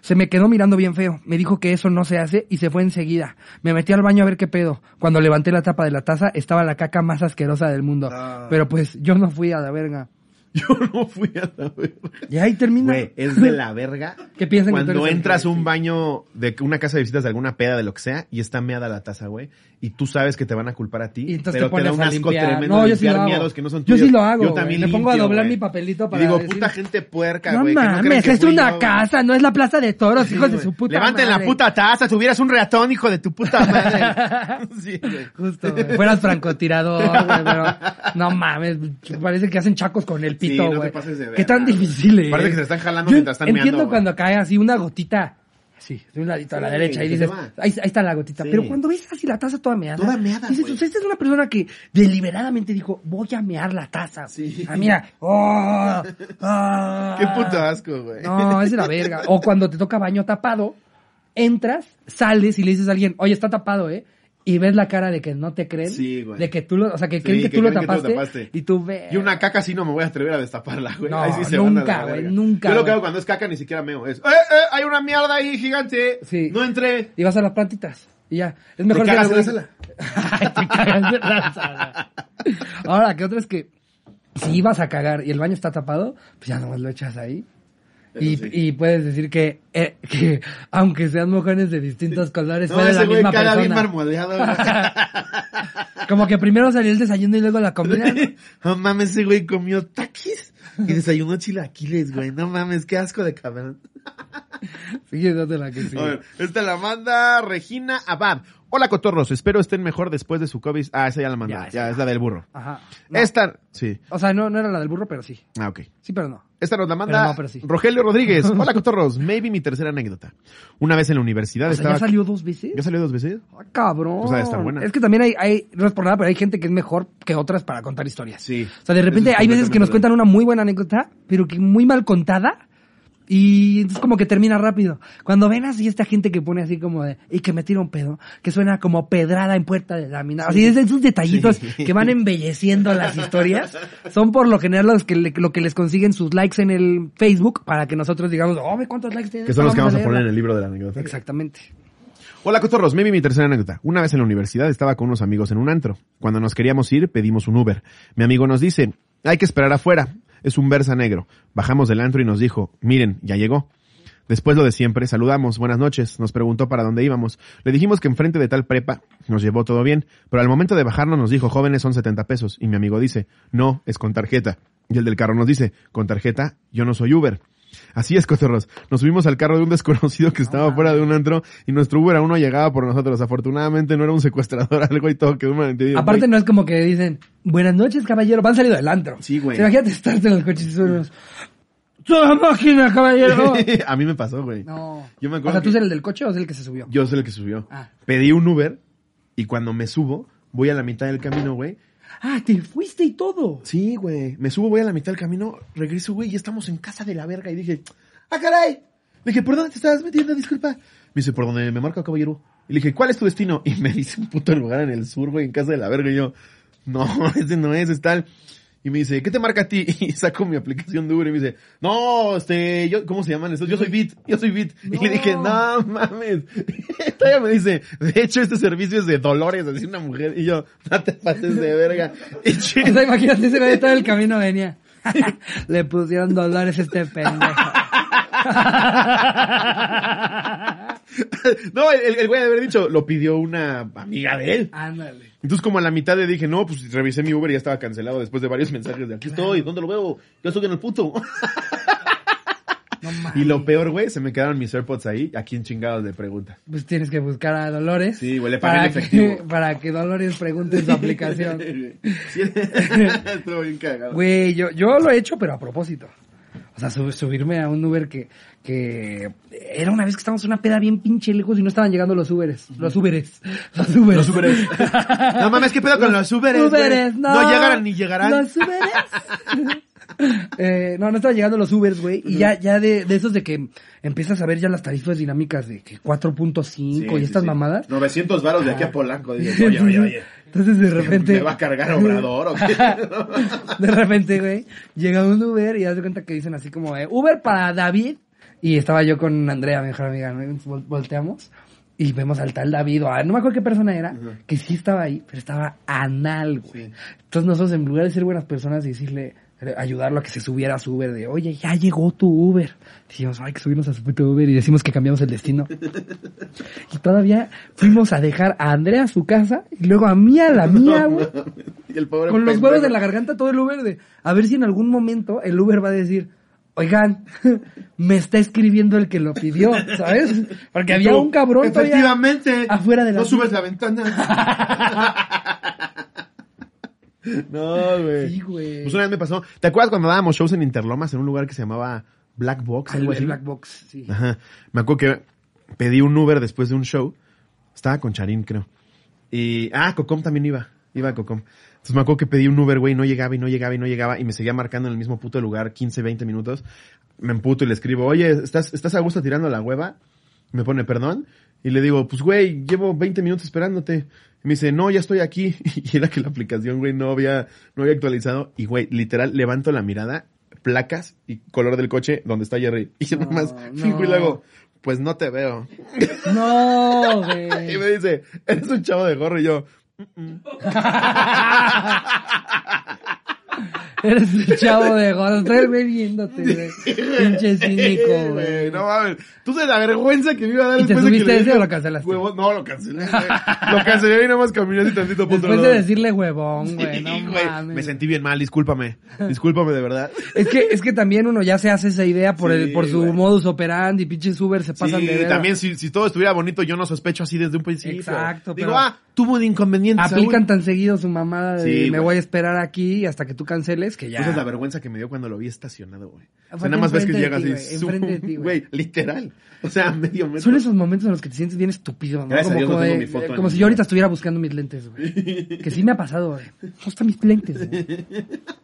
A: Se me quedó mirando bien feo. Me dijo que eso no se hace y se fue enseguida. Me metí al baño a ver qué pedo. Cuando levanté la tapa de la taza, estaba la caca más asquerosa del mundo.
B: No.
A: Pero pues, yo no fui a la verga.
B: Yo no fui a la verga.
A: Y ahí termina.
B: Güey, es de la verga.
A: Que tú
B: Cuando entras a un baño de una casa de visitas de alguna peda de lo que sea y está meada la taza, güey, y tú sabes que te van a culpar a ti,
A: Y entonces
B: pero
A: te pones
B: da un asco
A: limpiar.
B: tremendo
A: No, yo sí lo hago.
B: miedos que no son
A: Yo
B: tuyos.
A: sí lo hago,
B: Yo también
A: Me pongo a doblar
B: güey.
A: mi papelito
B: Y
A: para
B: digo,
A: decir-
B: puta gente puerca,
A: No
B: güey. que creen
A: mames,
B: que
A: es
B: fui
A: una
B: yo, güey.
A: casa, no es la plaza de toros,
B: Sí,
A: hijos de su puta
B: Levanten
A: madre.
B: la puta taza, tuvieras un ratón, hijo de tu puta madre. sí, güey.
A: Justo, güey. Fueras francotirador, güey, pero no mames, parece que hacen chacos con
B: Sí,
A: pito,
B: no te
A: güey.
B: pases de
A: Qué tan difícil es.
B: Parece que se están jalando
A: Yo
B: mientras están
A: Entiendo
B: meando,
A: cuando cae así una gotita, así, de un ladito a la
B: Sí,
A: derecha, y dices, ahí, ahí está la gotita.
B: Sí.
A: Pero cuando ves así la taza toda meada,
B: Toda meada,
A: dices, sea, esta es una persona que deliberadamente dijo, voy a mear la taza.
B: Sí.
A: Ah, mira, oh, ah.
B: Qué puto asco, güey.
A: No, es de la verga. O cuando te toca baño tapado, entras, sales y le dices a alguien, oye, está tapado, ¿eh? Y ves la cara de que no te creen.
B: Sí, güey.
A: De que tú lo, o sea, que
B: Sí,
A: creen que,
B: que
A: tú, lo
B: creen que tú lo
A: tapaste. Y tú ves.
B: Y una caca sí no me voy a atrever a destaparla, güey.
A: No,
B: Ahí sí se
A: nunca, güey, nunca,
B: Yo lo que hago cuando es caca ni siquiera meo. Es, ¡eh, eh! Hay una mierda ahí gigante.
A: Sí.
B: No entré.
A: Y vas a las plantitas. Y ya. Es mejor
B: ¿Te
A: que
B: cagas en la
A: te cagas la. Ahora, que otra es que si ibas a cagar y el baño está tapado, pues ya nomás lo echas ahí. Y,
B: sí.
A: y puedes decir que, eh, que aunque sean mojones de distintos colores,
B: No,
A: la misma
B: bien
A: persona.
B: güey.
A: Como que primero salió el desayuno y luego la comida. ¿no?
B: Mames, ese güey comió taquis y desayunó chilaquiles, güey. No mames, qué asco de cabrón.
A: Sigue dándola que sí.
B: A ver, esta la manda Regina Abad. Hola, cotorros. Espero estén mejor después de su COVID. Ah, esa ya la mandó.
A: Ya,
B: es la del burro.
A: Ajá. No.
B: Esta, sí.
A: O sea, no, no era la del burro, pero sí.
B: Ah, ok.
A: Sí, pero no.
B: Esta nos la manda
A: Pero no, pero sí.
B: Rogelio Rodríguez. Hola, cotorros. Maybe mi tercera anécdota. Una vez en la universidad
A: O sea,
B: estaba...
A: ¿ya salió dos veces?
B: ¿Ya salió dos veces?
A: Ah, cabrón.
B: Ha de estar buena.
A: Es que también hay, hay, no es por nada, pero hay gente que es mejor que otras para contar historias.
B: Sí.
A: O sea, de repente hay veces que nos cuentan una muy buena anécdota, pero que muy mal contada. Y es como que termina rápido. Cuando ven así esta gente que pone así como de, y que me tira un pedo, que suena como pedrada en puerta de lámina. Así es esos detallitos
B: Sí.
A: que van embelleciendo las historias. Son por lo general los que le- lo que les consiguen sus likes en el Facebook para que nosotros digamos, oh, ve cuántos likes tiene.
B: Que son los que vamos a poner en
A: leerla".
B: el libro de la anécdota.
A: Exactamente.
B: Hola, cotorros. Maybe mi tercera anécdota. Una vez en la universidad estaba con unos amigos en un antro. Cuando nos queríamos ir, pedimos un Uber. Mi amigo nos dice, hay que esperar afuera. Es un Versa negro. Bajamos del antro y nos dijo, miren, ya llegó. Después lo de siempre, saludamos, buenas noches, nos preguntó para dónde íbamos. Le dijimos que enfrente de tal prepa nos llevó todo bien, pero al momento de bajarnos nos dijo, jóvenes son 70 pesos. Y mi amigo dice, no, es con tarjeta. Y el del carro nos dice, con tarjeta, yo no soy Uber. Así es, cotorros. Nos subimos al carro de un desconocido que estaba fuera de un antro y nuestro Uber aún no llegaba por nosotros. Afortunadamente no era un secuestrador, algo y todo quedó malentendido.
A: Aparte
B: Güey,
A: no es como que dicen, buenas noches, caballero. Van salido del antro.
B: Sí, güey.
A: Imagínate estarte en el coche y suenas, ¡Toda máquina, caballero!
B: a mí me pasó, güey.
A: no.
B: Yo me
A: O sea, ¿tú eres el del coche o es el que se subió?
B: Yo soy el que subió.
A: Ah.
B: Pedí un Uber y cuando me subo, voy a la mitad del camino, güey.
A: Ah, te fuiste y todo.
B: Sí, güey. Me subo, voy a la mitad del camino, regreso, güey, y estamos en casa de la verga. Y dije, ¡ah, caray! Le dije, ¿por dónde te estabas metiendo? Disculpa. Me dice, ¿por dónde me marca, caballero? Y le dije, ¿cuál es tu destino? Y me dice un puto lugar en el sur, güey, en casa de la verga. Y yo, no, ese no es, es tal. Y me dice, ¿qué te marca a ti? Y saco mi aplicación de Uber y me dice, no, este, yo, ¿cómo se llaman estos? Yo soy Bit, yo soy Bit. Y le dije, no mames. Todavía me dice, de hecho este servicio es de Dolores, así una mujer. Y yo, no te pases de verga. Y
A: O sea, imagínate, ese güey todo el camino venía. Le pusieron dólares a este pendejo.
B: no, el, el güey de haber dicho, lo pidió una amiga de él.
A: Ándale.
B: Entonces como a la mitad le dije, no, pues revisé mi Uber y ya estaba cancelado después de varios mensajes de aquí estoy, ¿dónde lo veo? Yo estoy en el puto.
A: No
B: y lo peor, güey, se me quedaron mis AirPods ahí, aquí en chingados de pregunta.
A: Pues tienes que buscar a Dolores.
B: Sí, güey, le pagué
A: para
B: efectivo.
A: que, para que Dolores pregunte su aplicación.
B: Sí, Estuvo bien cagado.
A: Güey, yo, yo lo he hecho, pero a propósito. O sea, sub- subirme a un Uber que, que era una vez que estábamos en una peda bien pinche lejos y no estaban llegando los Uberes. Los Uberes. Los Uberes.
B: Los Uberes. No mames, ¿qué pedo con los Uberes?
A: Uberes, no.
B: No llegarán ni llegarán.
A: Los Uberes. eh, no, no estaban llegando los Ubers, güey. Y ya, ya de, de esos de que empiezas a ver ya las tarifas dinámicas de que 4.5 y estas mamadas.
B: 900 varos de aquí a Polanco. Dices, oye, oye, oye.
A: Entonces de repente.
B: ¿Me va a cargar Obrador o qué?
A: de repente, güey, llega un Uber y das de cuenta que dicen así como, eh, Uber para David. Y estaba yo con Andrea, mi mejor amiga, ¿no? Volteamos y vemos al tal David, o a- no me acuerdo qué persona era, que sí estaba ahí, pero estaba anal, güey.
B: Sí.
A: Entonces nosotros, en lugar de ser buenas personas y decirle, eh, ayudarlo a que se subiera a su Uber, de, oye, ya llegó tu Uber. Dijimos, hay que subirnos a su puto Uber y decimos que cambiamos el destino. y todavía fuimos a dejar a Andrea a su casa y luego a mí a la mía, güey.
B: Pobre
A: Con los huevos en la garganta todo el Uber de, a ver si en algún momento el Uber va a decir, oigan, me está escribiendo el que lo pidió, ¿sabes? Porque había un cabrón todavía
B: Efectivamente.
A: afuera de la
B: No subes la ventana. no, güey.
A: Sí, güey.
B: Pues una vez me pasó. ¿Te acuerdas cuando dábamos shows en Interlomas en un lugar que se llamaba Black Box?
A: El,
B: algo así?
A: Black Box, sí.
B: Ajá. Me acuerdo que pedí un Uber después de un show. Estaba con Charín, creo. Y, ah, Cocom también iba. Iba a Cocom. Entonces me acuerdo que pedí un Uber, güey, no llegaba y no llegaba y no llegaba y me seguía marcando en el mismo puto lugar 15, 20 minutos. Me emputo y le escribo, oye, ¿estás, estás a gusto tirando la hueva? Me pone, perdón. Y le digo, pues güey, llevo 20 minutos esperándote. Y me dice, no, ya estoy aquí. Y era que la aplicación, güey, no había, no había actualizado. Y güey, literal, levanto la mirada, placas y color del coche donde está Jerry. Y yo
A: No,
B: nomás
A: no.
B: fijo y le hago, pues no te veo.
A: No,
B: Y
A: güey.
B: me dice, eres un chavo de gorro. Y yo, Mm-mm.
A: Eres un chavo de gorro. Estoy güey viéndote, güey. Pinche cínico, güey.
B: No mames. Tú sabes la vergüenza que me iba a dar
A: ¿Y te
B: después de que
A: subiste
B: le
A: ese
B: dije,
A: o lo cancelaste?
B: huevo- no, lo cancelé, güey. Lo cancelé y nada más caminé así tantito por otro
A: Después de
B: lado.
A: decirle huevón, güey.
B: Sí,
A: No
B: güey.
A: mames.
B: Me sentí bien mal, discúlpame. Discúlpame de verdad.
A: Es que, es que también uno ya se hace esa idea por
B: Sí,
A: el, por su
B: güey.
A: modus operandi, pinches Uber se pasan
B: sí,
A: de ver.
B: también si, si todo estuviera bonito, yo no sospecho así desde un principio.
A: Exacto,
B: Digo,
A: pero-
B: ah, tuvo un inconveniente.
A: Aplican tan seguido su mamada de
B: Sí,
A: me
B: güey.
A: voy a esperar aquí hasta que tú canceles que ya.
B: Esa es la vergüenza que me dio cuando lo vi estacionado, güey. O sea, nada más ves que
A: enfrente
B: llega
A: de
B: así,
A: ti,
B: zoom,
A: güey.
B: güey, literal. O sea, medio metro.
A: Son esos momentos en los que te sientes bien estúpido, como
B: Dios no
A: como, de-
B: mi foto
A: como si yo ahorita estuviera buscando mis lentes, güey. Que sí me ha pasado, güey. ¿Dónde están mis lentes, güey?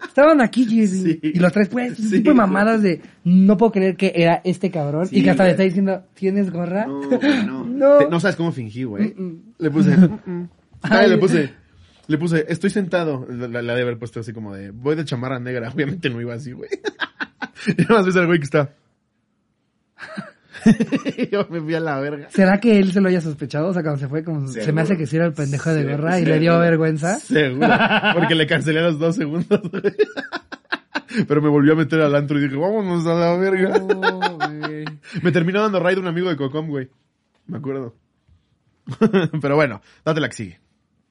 A: Estaban aquí.
B: Sí.
A: Y los tres, pues,
B: Sí,
A: tipo de mamadas de no puedo creer que era este cabrón.
B: Sí,
A: y que hasta le
B: güey.
A: está diciendo, ¿tienes gorra?
B: No, güey, no.
A: No.
B: Te- no sabes cómo fingí, güey.
A: Mm, mm.
B: Le puse. mm, mm. Ay. le puse. Le puse, estoy sentado. La, la- la de haber puesto así como de, voy de chamarra negra. Obviamente no iba así, güey. y nada más ves al güey que está. Yo me fui a la verga.
A: ¿Será que él se lo haya sospechado? O sea, cuando se fue, como se me hace que sí era el pendejo de gorra y le dio vergüenza.
B: Seguro. Porque le cancelé a los dos segundos, güey. Pero me volvió a meter al antro y dije, vámonos a la verga. Me terminó dando raid un amigo de Cocom, güey. Me acuerdo. Pero bueno, date la que sigue.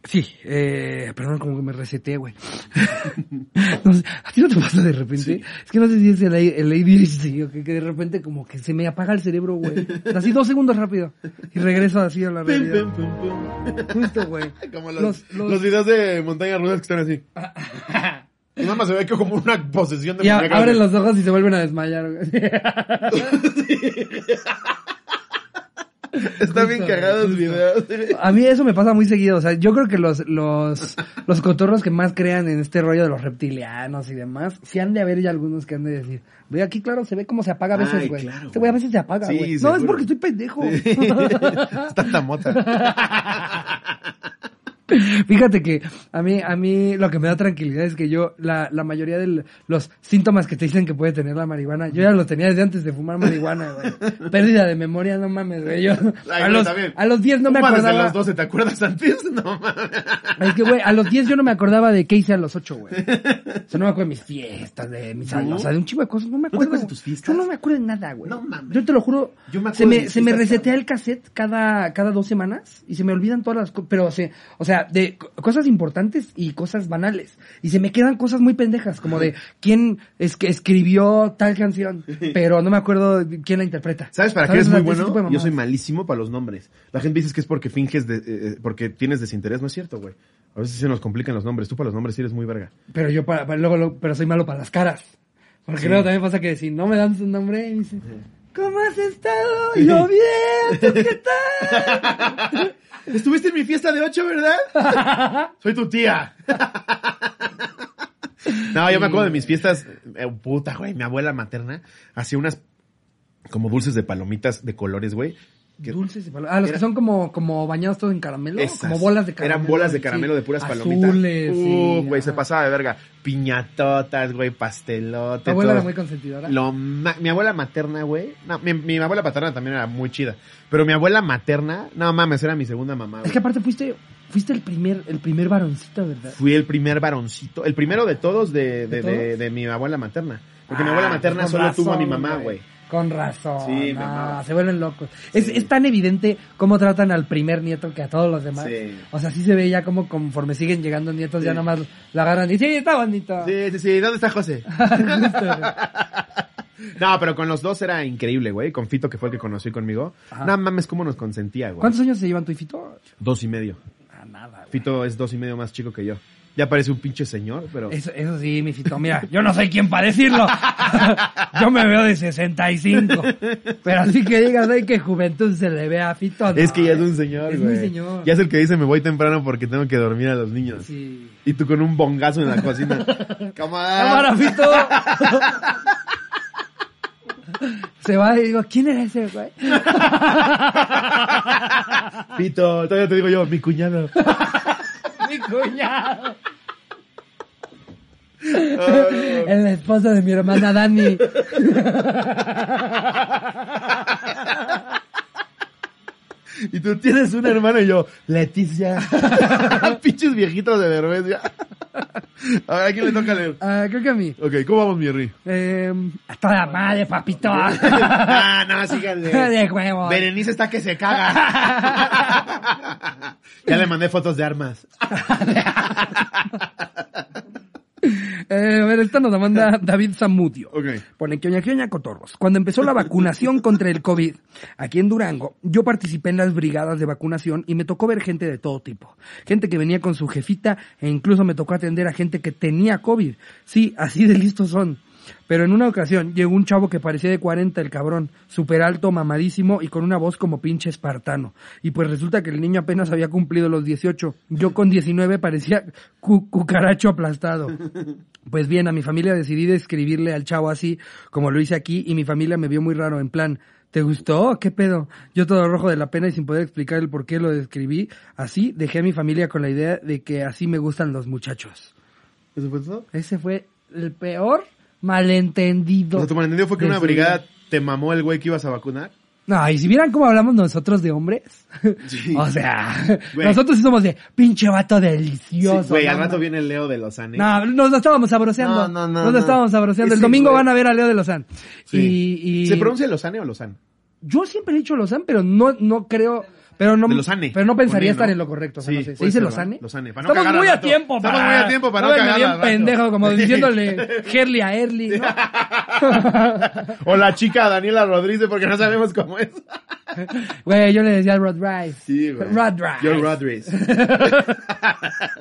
A: Sí, eh, perdón, como que me reseté, güey. no sé, ¿A ti no te pasa de repente? Es que no sé si es el, el ADHD o que, que de repente como que se me apaga el cerebro, güey. Así dos segundos rápido. Y regreso así a la realidad.
B: pum, pum, pum.
A: Justo, güey.
B: Como los,
A: Los-
B: los,
A: los-
B: videos de montañas rusas que están así. Y nada más se ve que como una posesión de
A: Y abren los ojos y se vuelven a desmayar, güey.
B: Están bien cagados
A: justo.
B: videos.
A: A mí eso me pasa muy seguido. O sea, yo creo que los, los, los cotorros que más crean en este rollo de los reptilianos y demás, si han de haber ya algunos que han de decir, güey, aquí claro se ve cómo se apaga a veces, güey.
B: claro,
A: este güey a veces se apaga,
B: Sí,
A: güey. no,
B: seguro.
A: es porque estoy pendejo.
B: Tanta mota.
A: Fíjate que a mí, a mí lo que me da tranquilidad es que yo, la, la mayoría de los síntomas que te dicen que puede tener la marihuana, yo ya los tenía desde antes de fumar marihuana, güey. Pérdida de memoria, no mames, güey. Yo, a, los, a los 10 no me
B: Fuma desde
A: acordaba.
B: los 12, ¿te acuerdas antes? No mames.
A: Es que, güey, a los 10 yo no me acordaba de qué hice a los 8, güey. O sea, no me acuerdo de mis fiestas, de mis años,
B: ¿No?
A: o sea, de un chico de cosas. No me
B: te
A: acuerdo.
B: acuerdas de tus fiestas?
A: Yo no me acuerdo de nada, güey.
B: No mames.
A: Yo te lo juro.
B: Yo me acuerdo
A: se me, se me resetea el cassette cada, cada dos semanas y se me olvidan todas las cosas. Pero, o sea, o sea, de co- cosas importantes y cosas banales. Y se me quedan cosas muy pendejas, como de quién es que escribió tal canción, pero no me acuerdo de quién la interpreta.
B: ¿Sabes para qué es
A: O sea,
B: muy
A: de
B: bueno? Yo soy malísimo para los nombres. La gente dice que es porque finges, de, eh, porque tienes desinterés. No es cierto, güey. A veces se nos complican los nombres. Tú para los nombres sí eres muy verga.
A: Pero yo para, para- luego, lo- pero soy malo para las caras. Porque
B: Sí.
A: luego también pasa que si no me dan su nombre, me dicen, ¿cómo has estado? Y yo, bien, ¿tú qué tal?
B: Estuviste en mi fiesta de ocho, ¿verdad? Soy tu tía. no, yo me acuerdo de mis fiestas. eh, puta, güey. Mi abuela materna hacía unas como dulces de palomitas de colores, güey. Que-
A: Dulces y palo- Ah, los
B: Era-
A: que son como, como bañados todos en caramelo.
B: Esas.
A: Como bolas de caramelo.
B: Eran bolas de
A: sí.
B: caramelo de puras palomitas.
A: Azules,
B: Uh,
A: sí,
B: güey, se pasaba de verga. Piñatotas, güey, pastelotes.
A: Tu abuela
B: todo.
A: era muy consentidora.
B: Lo ma- mi abuela materna, güey. No, mi, mi abuela paterna también era muy chida. Pero mi abuela materna, no mames, era mi segunda mamá.
A: Es que aparte fuiste, fuiste el primer, el primer varoncito, ¿verdad?
B: Fui el primer varoncito, el primero de todos de,
A: ¿De
B: de, de-
A: todos?
B: de mi abuela materna. Porque mi
A: Ah,
B: abuela
A: pues
B: materna
A: con
B: solo
A: razón,
B: tuvo a mi mamá, güey.
A: Con razón.
B: Sí,
A: no, se vuelven locos. Es,
B: Sí.
A: es tan evidente cómo tratan al primer nieto que a todos los demás.
B: Sí.
A: O sea, sí se ve ya como conforme siguen llegando nietos, ya nomás lo agarran y sí, está bonito.
B: Sí, sí, sí. ¿Dónde está José?
A: Justo.
B: No, pero con los dos era increíble, güey. Con Fito, que fue el que conocí conmigo.
A: Ajá.
B: No mames, cómo nos consentía, güey.
A: ¿Cuántos años se llevan tú y Fito?
B: Dos y medio.
A: Ah, nada, güey.
B: Fito es dos y medio más chico que yo. Ya parece un pinche señor, pero...
A: Eso, eso sí, mi Fito. Mira, yo no soy quien para decirlo. yo me veo de 65. Pero así que digas, ay, que juventud se le ve a Fito. no,
B: Es que ya es un señor,
A: Es
B: güey.
A: muy señor.
B: Ya es el que dice me voy temprano porque tengo que dormir a los niños.
A: Sí.
B: Y tú con un bongazo en la cocina. Cámara.
A: ¡Cámara, Fito! Se va y digo, ¿quién era ese, güey?
B: Pito, todavía te digo yo, mi cuñado.
A: Mi cuñado.
B: Ay,
A: El esposo de mi hermana Dani.
B: y tú tienes una hermana y yo, Leticia. Pinches viejitos de vergüenza. A ver, ¿a quién le toca leer?
A: Ah, creo que a mí.
B: Ok, ¿cómo vamos, mi Ri?
A: Eh, a toda madre, papito.
B: ah, no, síganle.
A: de huevo.
B: Berenice está que se caga. ya le mandé fotos de armas.
A: Eh, a ver, esta nos la manda David Zamudio.
B: Ok.
A: Pone que oña, que oña, cotorros. Cuando empezó la vacunación contra el COVID aquí en Durango, yo participé en las brigadas de vacunación y me tocó ver gente de todo tipo. Gente que venía con su jefita e incluso me tocó atender a gente que tenía COVID. Sí, así de listos son. Pero en una ocasión llegó un chavo que parecía de 40 el cabrón, súper alto, mamadísimo y con una voz como pinche espartano. Y pues resulta que el niño apenas había cumplido los 18. Yo con 19 parecía cu- cucaracho aplastado. Pues bien, a mi familia decidí describirle al chavo así, como lo hice aquí, y mi familia me vio muy raro, en plan, ¿te gustó? ¿Qué pedo? Yo todo rojo de la pena y sin poder explicar el por qué lo describí así, dejé a mi familia con la idea de que así me gustan los muchachos.
B: ¿Eso fue todo?
A: Ese fue el peor malentendido.
B: O sea, tu malentendido fue que una brigada te mamó el güey que ibas a vacunar.
A: No, y si vieran cómo hablamos nosotros de hombres.
B: Sí.
A: o sea,
B: Güey.
A: nosotros sí somos de pinche vato
B: Sí,
A: delicioso.
B: Güey, al rato viene el Leo de Lozane.
A: No, nos lo estábamos sabroseando.
B: No, no, no,
A: Nos lo
B: no.
A: estábamos sabroseando. El domingo
B: güey-
A: van a ver a Leo de Lozán.
B: Sí.
A: Y, y
B: ¿Se pronuncia Lozane o Lozán?
A: yo siempre he dicho Lozán, pero no, no creo, Pero no,
B: de Lozane.
A: pero no pensaría estar
B: ¿no?
A: en lo correcto. O sea,
B: Sí,
A: no sé. ¿Se dice
B: ser,
A: Lozane?
B: Lozane, para no
A: Estamos muy a
B: rato.
A: tiempo
B: Estamos
A: para...
B: muy a tiempo para no
A: verme
B: cagar
A: bien pendejo, como diciéndole Herley a Erly, ¿no?
B: o la chica Daniela Rodríguez porque no sabemos cómo es.
A: Güey, yo le decía Rod Rice.
B: Sí, güey.
A: Rod Rice.
B: Yo Rodríguez.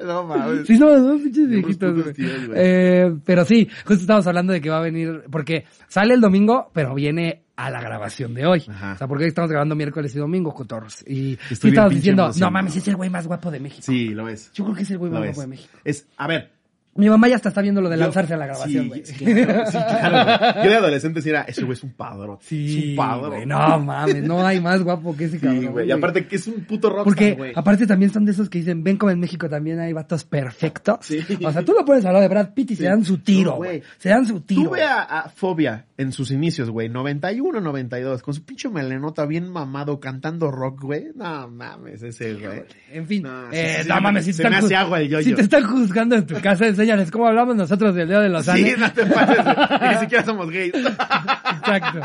B: no mames.
A: Sí, somos dos pinches viejitos, güey. Eh, pero sí, justo estamos hablando de que va a venir, porque sale el domingo, pero viene a la grabación de hoy.
B: Ajá.
A: O sea, porque estamos grabando miércoles y domingo, cotorros. Y
B: Estoy bien
A: estamos diciendo, no mames, es el güey más guapo de México.
B: Sí, lo es.
A: Yo creo que es el güey más guapo de México.
B: Es, a ver.
A: Mi mamá ya hasta está viendo lo de
B: yo-
A: lanzarse a la grabación, güey.
B: sí, claro, sí, claro. Yo de adolescente sí era, ese güey es un padrón.
A: Sí,
B: es un padrón.
A: no mames, no hay más guapo que ese
B: Sí,
A: cabrón.
B: güey. Y aparte que es un puto rockstar,
A: Porque aparte también son de esos que dicen, ven como en México también hay vatos perfectos.
B: Sí.
A: O sea, tú lo puedes hablar de Brad Pitt y se dan su tiro, güey. se dan su tiro.
B: Tú ve a, a Fobia en sus inicios, güey, 91, 92, con su pinche melenota bien mamado cantando rock, güey. No mames, ese, güey.
A: En fin,
B: No, sí,
A: eh,
B: sí,
A: no
B: sí,
A: mames, si
B: se
A: te
B: me
A: están
B: hace
A: ju-
B: agua el yoyo.
A: Si te están juzgando en tu casa, enséñales cómo hablamos nosotros del Día de los
B: Sí,
A: Andes.
B: no te pases, güey. Ni siquiera somos gays.
A: Exacto.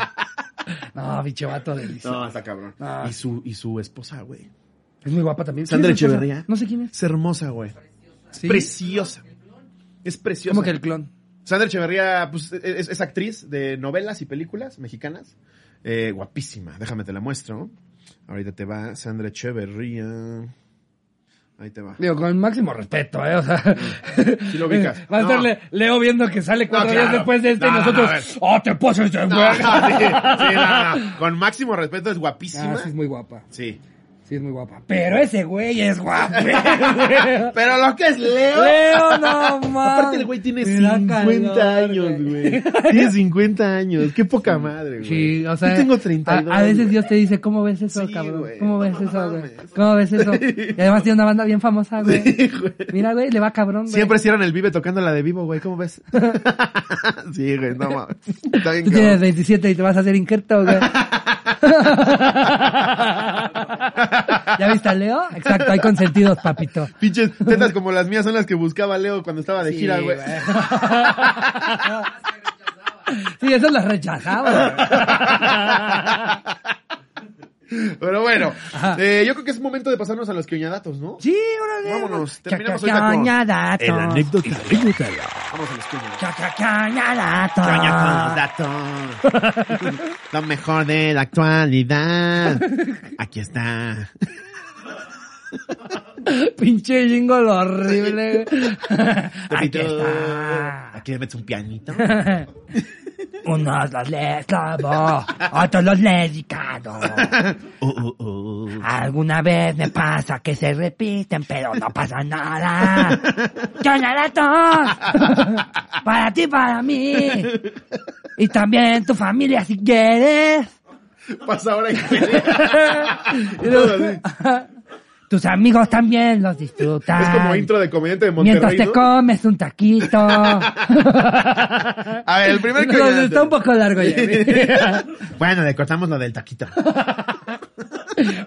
A: No, bicho vato delicioso.
B: No, está cabrón.
A: No.
B: Y su, y su esposa, güey.
A: Es muy guapa también.
B: Sandra. Echeverría.
A: No sé quién es.
B: Es hermosa, güey.
A: Sí.
B: Preciosa. Es preciosa.
A: Como que el clon.
B: Sandra Echeverría, pues, es, es actriz de novelas y películas mexicanas. Eh, guapísima. Déjame te la muestro. Ahorita te va Sandra Echeverría. Ahí te va.
A: Digo, con el máximo respeto, ¿eh? O sea.
B: Sí lo ubicas.
A: Va a
B: No.
A: estar Le- Leo viendo que sale cuatro
B: No,
A: días después de este
B: No,
A: y
B: no,
A: nosotros. ¡Oh, te pases de
B: sí, sí, no, no. Con máximo respeto es guapísima.
A: Ah, sí, es muy guapa.
B: Sí.
A: Sí, es muy guapa. Pero ese güey es guapo.
B: Pero lo que es Leo.
A: Leo, no mames.
B: Aparte el güey tiene
A: Me da
B: 50
A: calor,
B: años, güey. Tiene 50 años. Qué poca madre, güey.
A: Sí, o sea,
B: Yo tengo 32.
A: a, a veces
B: güey.
A: Dios te dice, ¿cómo ves eso,
B: Sí,
A: cabrón?
B: güey.
A: ¿Cómo ves eso, güey? ¿Cómo ves eso? Y además tiene una banda bien famosa, güey.
B: Sí, güey.
A: Mira, güey, le va cabrón, güey.
B: Siempre cierran el Vive tocando la de Vivo, güey. ¿Cómo ves? sí, güey, no mames. Está bien
A: Tú tienes
B: cabrón.
A: 27 y te vas a hacer injerto, güey. ¿Ya viste a Leo? Exacto, hay consentidos, papito.
B: Pinches tetas como las mías son las que buscaba Leo cuando estaba de
A: Sí,
B: gira, güey.
A: Sí, esas las rechazaba.
B: Pero bueno, eh, yo creo que es momento de pasarnos a los quioñadatos, ¿no?
A: Sí, órale.
B: Vámonos, terminamos ahorita con
A: cañadato.
B: el anécdota. Vamos a los. Quioñadato. Lo mejor de la actualidad. Aquí está.
A: Pinche jingle horrible. Aquí está.
B: Aquí le metes un pianito.
A: Unos los les clavo, otros los les dicado.
B: Uh, uh, uh.
A: Alguna vez me pasa que se repiten, pero no pasa nada. ¡Cañadatos! Para ti, para mí. Y también tu familia, si quieres.
B: Pasa ahora
A: Y luego- Tus amigos también los disfrutan.
B: Es como intro de comediante de Monterrey,
A: Mientras te
B: ¿no?
A: comes un taquito.
B: A ver, el primer
A: Nos
B: quioñadato.
A: está un poco largo ya.
B: Bueno, le cortamos lo del taquito.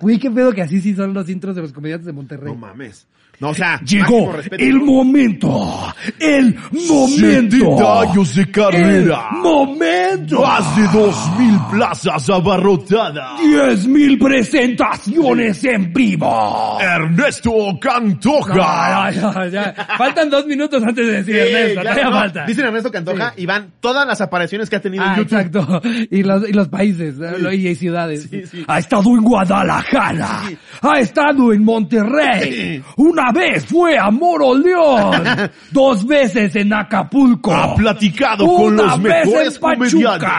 A: Güey, qué pedo que así sí son los intros de los comediantes de Monterrey.
B: No mames. No, o sea,
C: Llegó el momento, el momento.
D: 70 años de carrera.
C: El momento.
D: Más de dos mil plazas abarrotadas.
C: Diez mil presentaciones en vivo.
D: Ernesto Cantoja.
A: Faltan dos minutos antes de decir
B: Sí,
A: Ernesto,
B: ya, no,
A: falta.
B: Dicen Ernesto Cantoja y van todas las apariciones que ha tenido
A: Ah,
B: en YouTube.
A: exacto. Y los, y los países, ¿no? y ciudades.
B: Sí, sí.
C: Ha estado en Guadalajara. Ha estado en Monterrey. Una vez fue a Moroleón. Dos veces en Acapulco.
D: Ha platicado con
C: Una
D: los
C: vez
D: mejores
C: en
D: comediantes.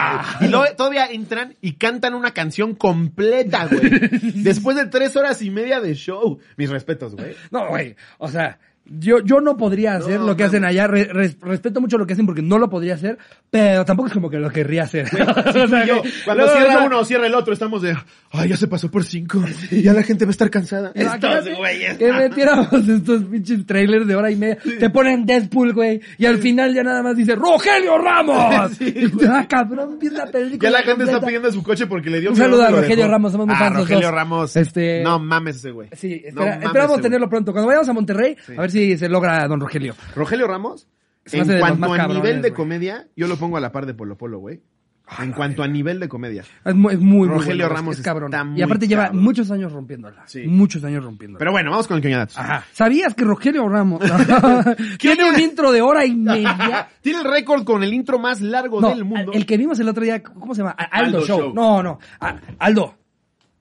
B: Y luego todavía entran y cantan una canción completa, güey. Después de tres horas y media de show. Mis respetos, güey.
A: No, güey. O sea, yo, yo no podría hacer
B: No,
A: lo que
B: mames.
A: hacen allá. Re- res- respeto mucho lo que hacen porque no lo podría hacer, pero tampoco es como que lo querría hacer. O sea,
B: yo, cuando
A: luego,
B: cierra
A: o sea,
B: uno o cierra el otro, estamos de, ay, ya se pasó por cinco. Ya la gente va a estar cansada. Estos güeyes.
A: Que metiéramos estos pinches trailers de hora y media. Te ponen Deadpool, güey. Y al final ya nada más dice, ¡Rogelio Ramos!
B: Sí,
A: Y tú, ah, cabrón, vi la película.
B: Ya la gente está
A: completa.
B: pidiendo su coche porque le dio
A: Un saludo a Rogelio. Ramos, somos muy
B: Ah,
A: fans
B: Rogelio. Ramos.
A: Este-
B: No mames ese güey.
A: Sí,
B: No
A: espera- esperamos
B: ese
A: tenerlo pronto. Cuando vayamos a Monterrey, a ver si se logra don Rogelio.
B: Rogelio Ramos,
A: Se me
B: en
A: hace de los
B: cuanto
A: más
B: a
A: cabrones,
B: nivel de
A: güey.
B: comedia, yo lo pongo a la par de Polo Polo, güey. En cuanto a nivel de comedia.
A: Es muy, es muy,
B: Rogelio
A: bueno,
B: Ramos
A: es cabrón.
B: está muy
A: y aparte lleva
B: cabrón.
A: muchos años rompiéndola.
B: Sí.
A: Muchos años rompiéndola.
B: Pero bueno, vamos con el queñadatos.
A: Ajá. ¿Sabías que Rogelio Ramos tiene un intro de hora y media?
B: Tiene el récord con el intro más largo
A: No,
B: del mundo.
A: el que vimos el otro día, ¿cómo se llama? A- Aldo,
B: Aldo
A: Show.
B: Show.
A: No, no. A- Aldo,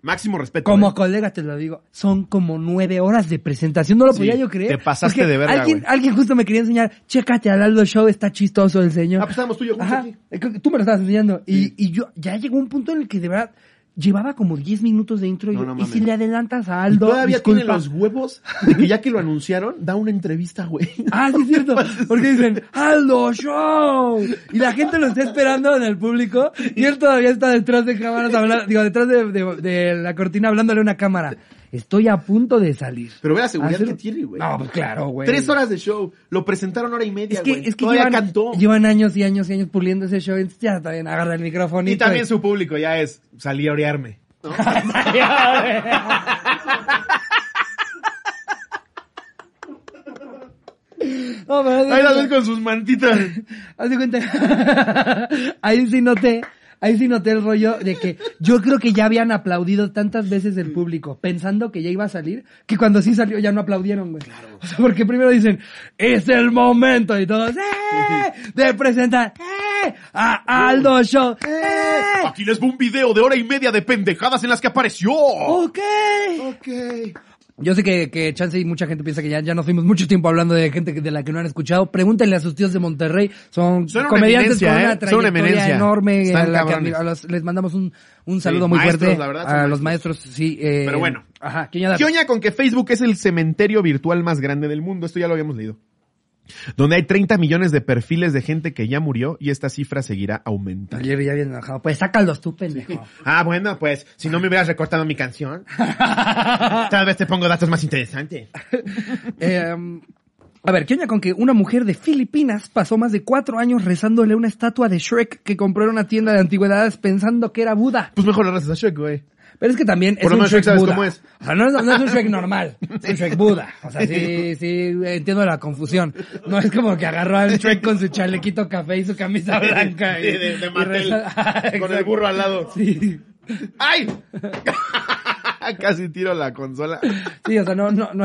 B: Máximo respeto.
A: como
B: ¿eh?
A: colega te lo digo, son como nueve horas de presentación. No lo
B: Sí,
A: podía yo creer.
B: te pasaste
A: Porque
B: de verga,
A: Alguien, alguien justo me quería enseñar, chécate al Aldo Show, está chistoso el señor.
B: Ah, pues estábamos tú y yo juntos
A: Ajá.
B: aquí.
A: Eh, Tú me lo estabas enseñando. Y, y yo, ya llegó un punto en el que de verdad llevaba como 10 minutos de intro. y
B: No, no
A: y si le adelantas a
B: Y
A: Aldo,
B: todavía
A: disculpa.
B: tiene los huevos de que ya que lo anunciaron, da una entrevista, güey.
A: Ah, sí es cierto. Porque dicen, Aldo Show. Y la gente lo está esperando en el público y él todavía está detrás de cámaras hablando, digo, detrás de, de- de la cortina hablándole a una cámara. Estoy a punto de salir.
B: Pero ve la seguridad
A: Hacer-
B: que tiene, güey.
A: No, pues claro, güey.
B: Tres horas de show. Lo presentaron hora y media,
A: Es que,
B: güey.
A: es que
B: Todavía
A: llevan,
B: cantó.
A: llevan años y años y años puliendo ese show. Entonces ya también agarra el micrófono
B: Y también su público ya es salí a orearme. ¿no?
A: No, pero haz de
B: Ahí la ves con sus mantitas.
A: Haz de cuenta. ahí sí noté, ahí sí noté el rollo de que yo creo que ya habían aplaudido tantas veces el público, pensando que ya iba a salir, que cuando sí salió ya no aplaudieron, güey. O sea, porque primero dicen, es el momento, y todos, ¡eh! De presentar, ¡eh! A Aldo Show, ¡eh!
D: Aquí les va un video de hora y media de pendejadas en las que apareció.
A: Ok.
B: Ok.
A: Yo sé que, que Chance y mucha gente piensa que ya, ya nos fuimos mucho tiempo hablando de gente de la que no han escuchado. Pregúntenle a sus tíos de Monterrey. Son, comediantes con una
B: ¿eh? Una
A: trayectoria enorme.
B: Están
A: a la que
B: cabrones.
A: a los- les mandamos un, un saludo
B: Sí,
A: muy
B: maestros,
A: fuerte
B: la verdad,
A: a los
B: maestros.
A: Sí, eh,
B: Pero bueno.
A: Ajá, ¿quién ya
B: ¿Qué oña con que Facebook es el cementerio virtual más grande del mundo? Esto ya lo habíamos leído. Donde hay 30 millones de perfiles de gente que ya murió y esta cifra seguirá aumentando.
A: Ayer ya bien enojado. Pues sácalos tú, pendejo.
B: Ah, bueno, pues si no me hubieras recortado mi canción, tal vez te pongo datos más interesantes.
A: Eh, a ver, ¿qué oña con que una mujer de Filipinas pasó más de cuatro años rezándole una estatua de Shrek que compró en una tienda de antigüedades pensando que era Buda?
B: Pues mejor le rezas a Shrek, güey.
A: Pero es que también es
B: Por lo
A: un
B: menos
A: Shrek
B: Shrek sabes
A: Buda.
B: cómo es.
A: O sea, no es, no es un Shrek normal, es un Shrek Buda. O sea, sí, sí, entiendo la confusión. No es como que agarró al Shrek con su chalequito café y su camisa blanca. y-
B: De, de, de Mattel,
A: reza-
B: con el burro al lado.
A: Sí.
B: ¡Ay! Casi tiro la consola.
A: Sí, o sea, no, no, no,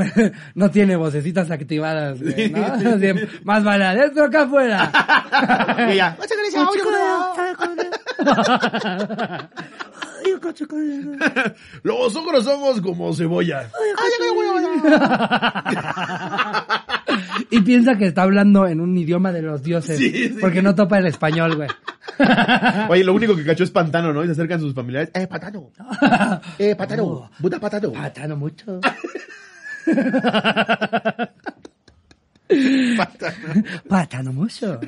A: no tiene vocecitas activadas, güey, ¿no? Así, más vale adentro acá afuera.
B: Y ya.
D: Los ogros somos como cebolla.
A: Y piensa que está hablando en un idioma de los dioses.
B: Sí, sí.
A: Porque no topa el español, güey.
B: Oye, lo único que cachó es pantano, ¿no? Y se acercan sus familiares. ¡Eh, patano! ¡Eh, patano! ¡Buda patano!
A: Patano mucho.
B: Patano.
A: Pátano mucho.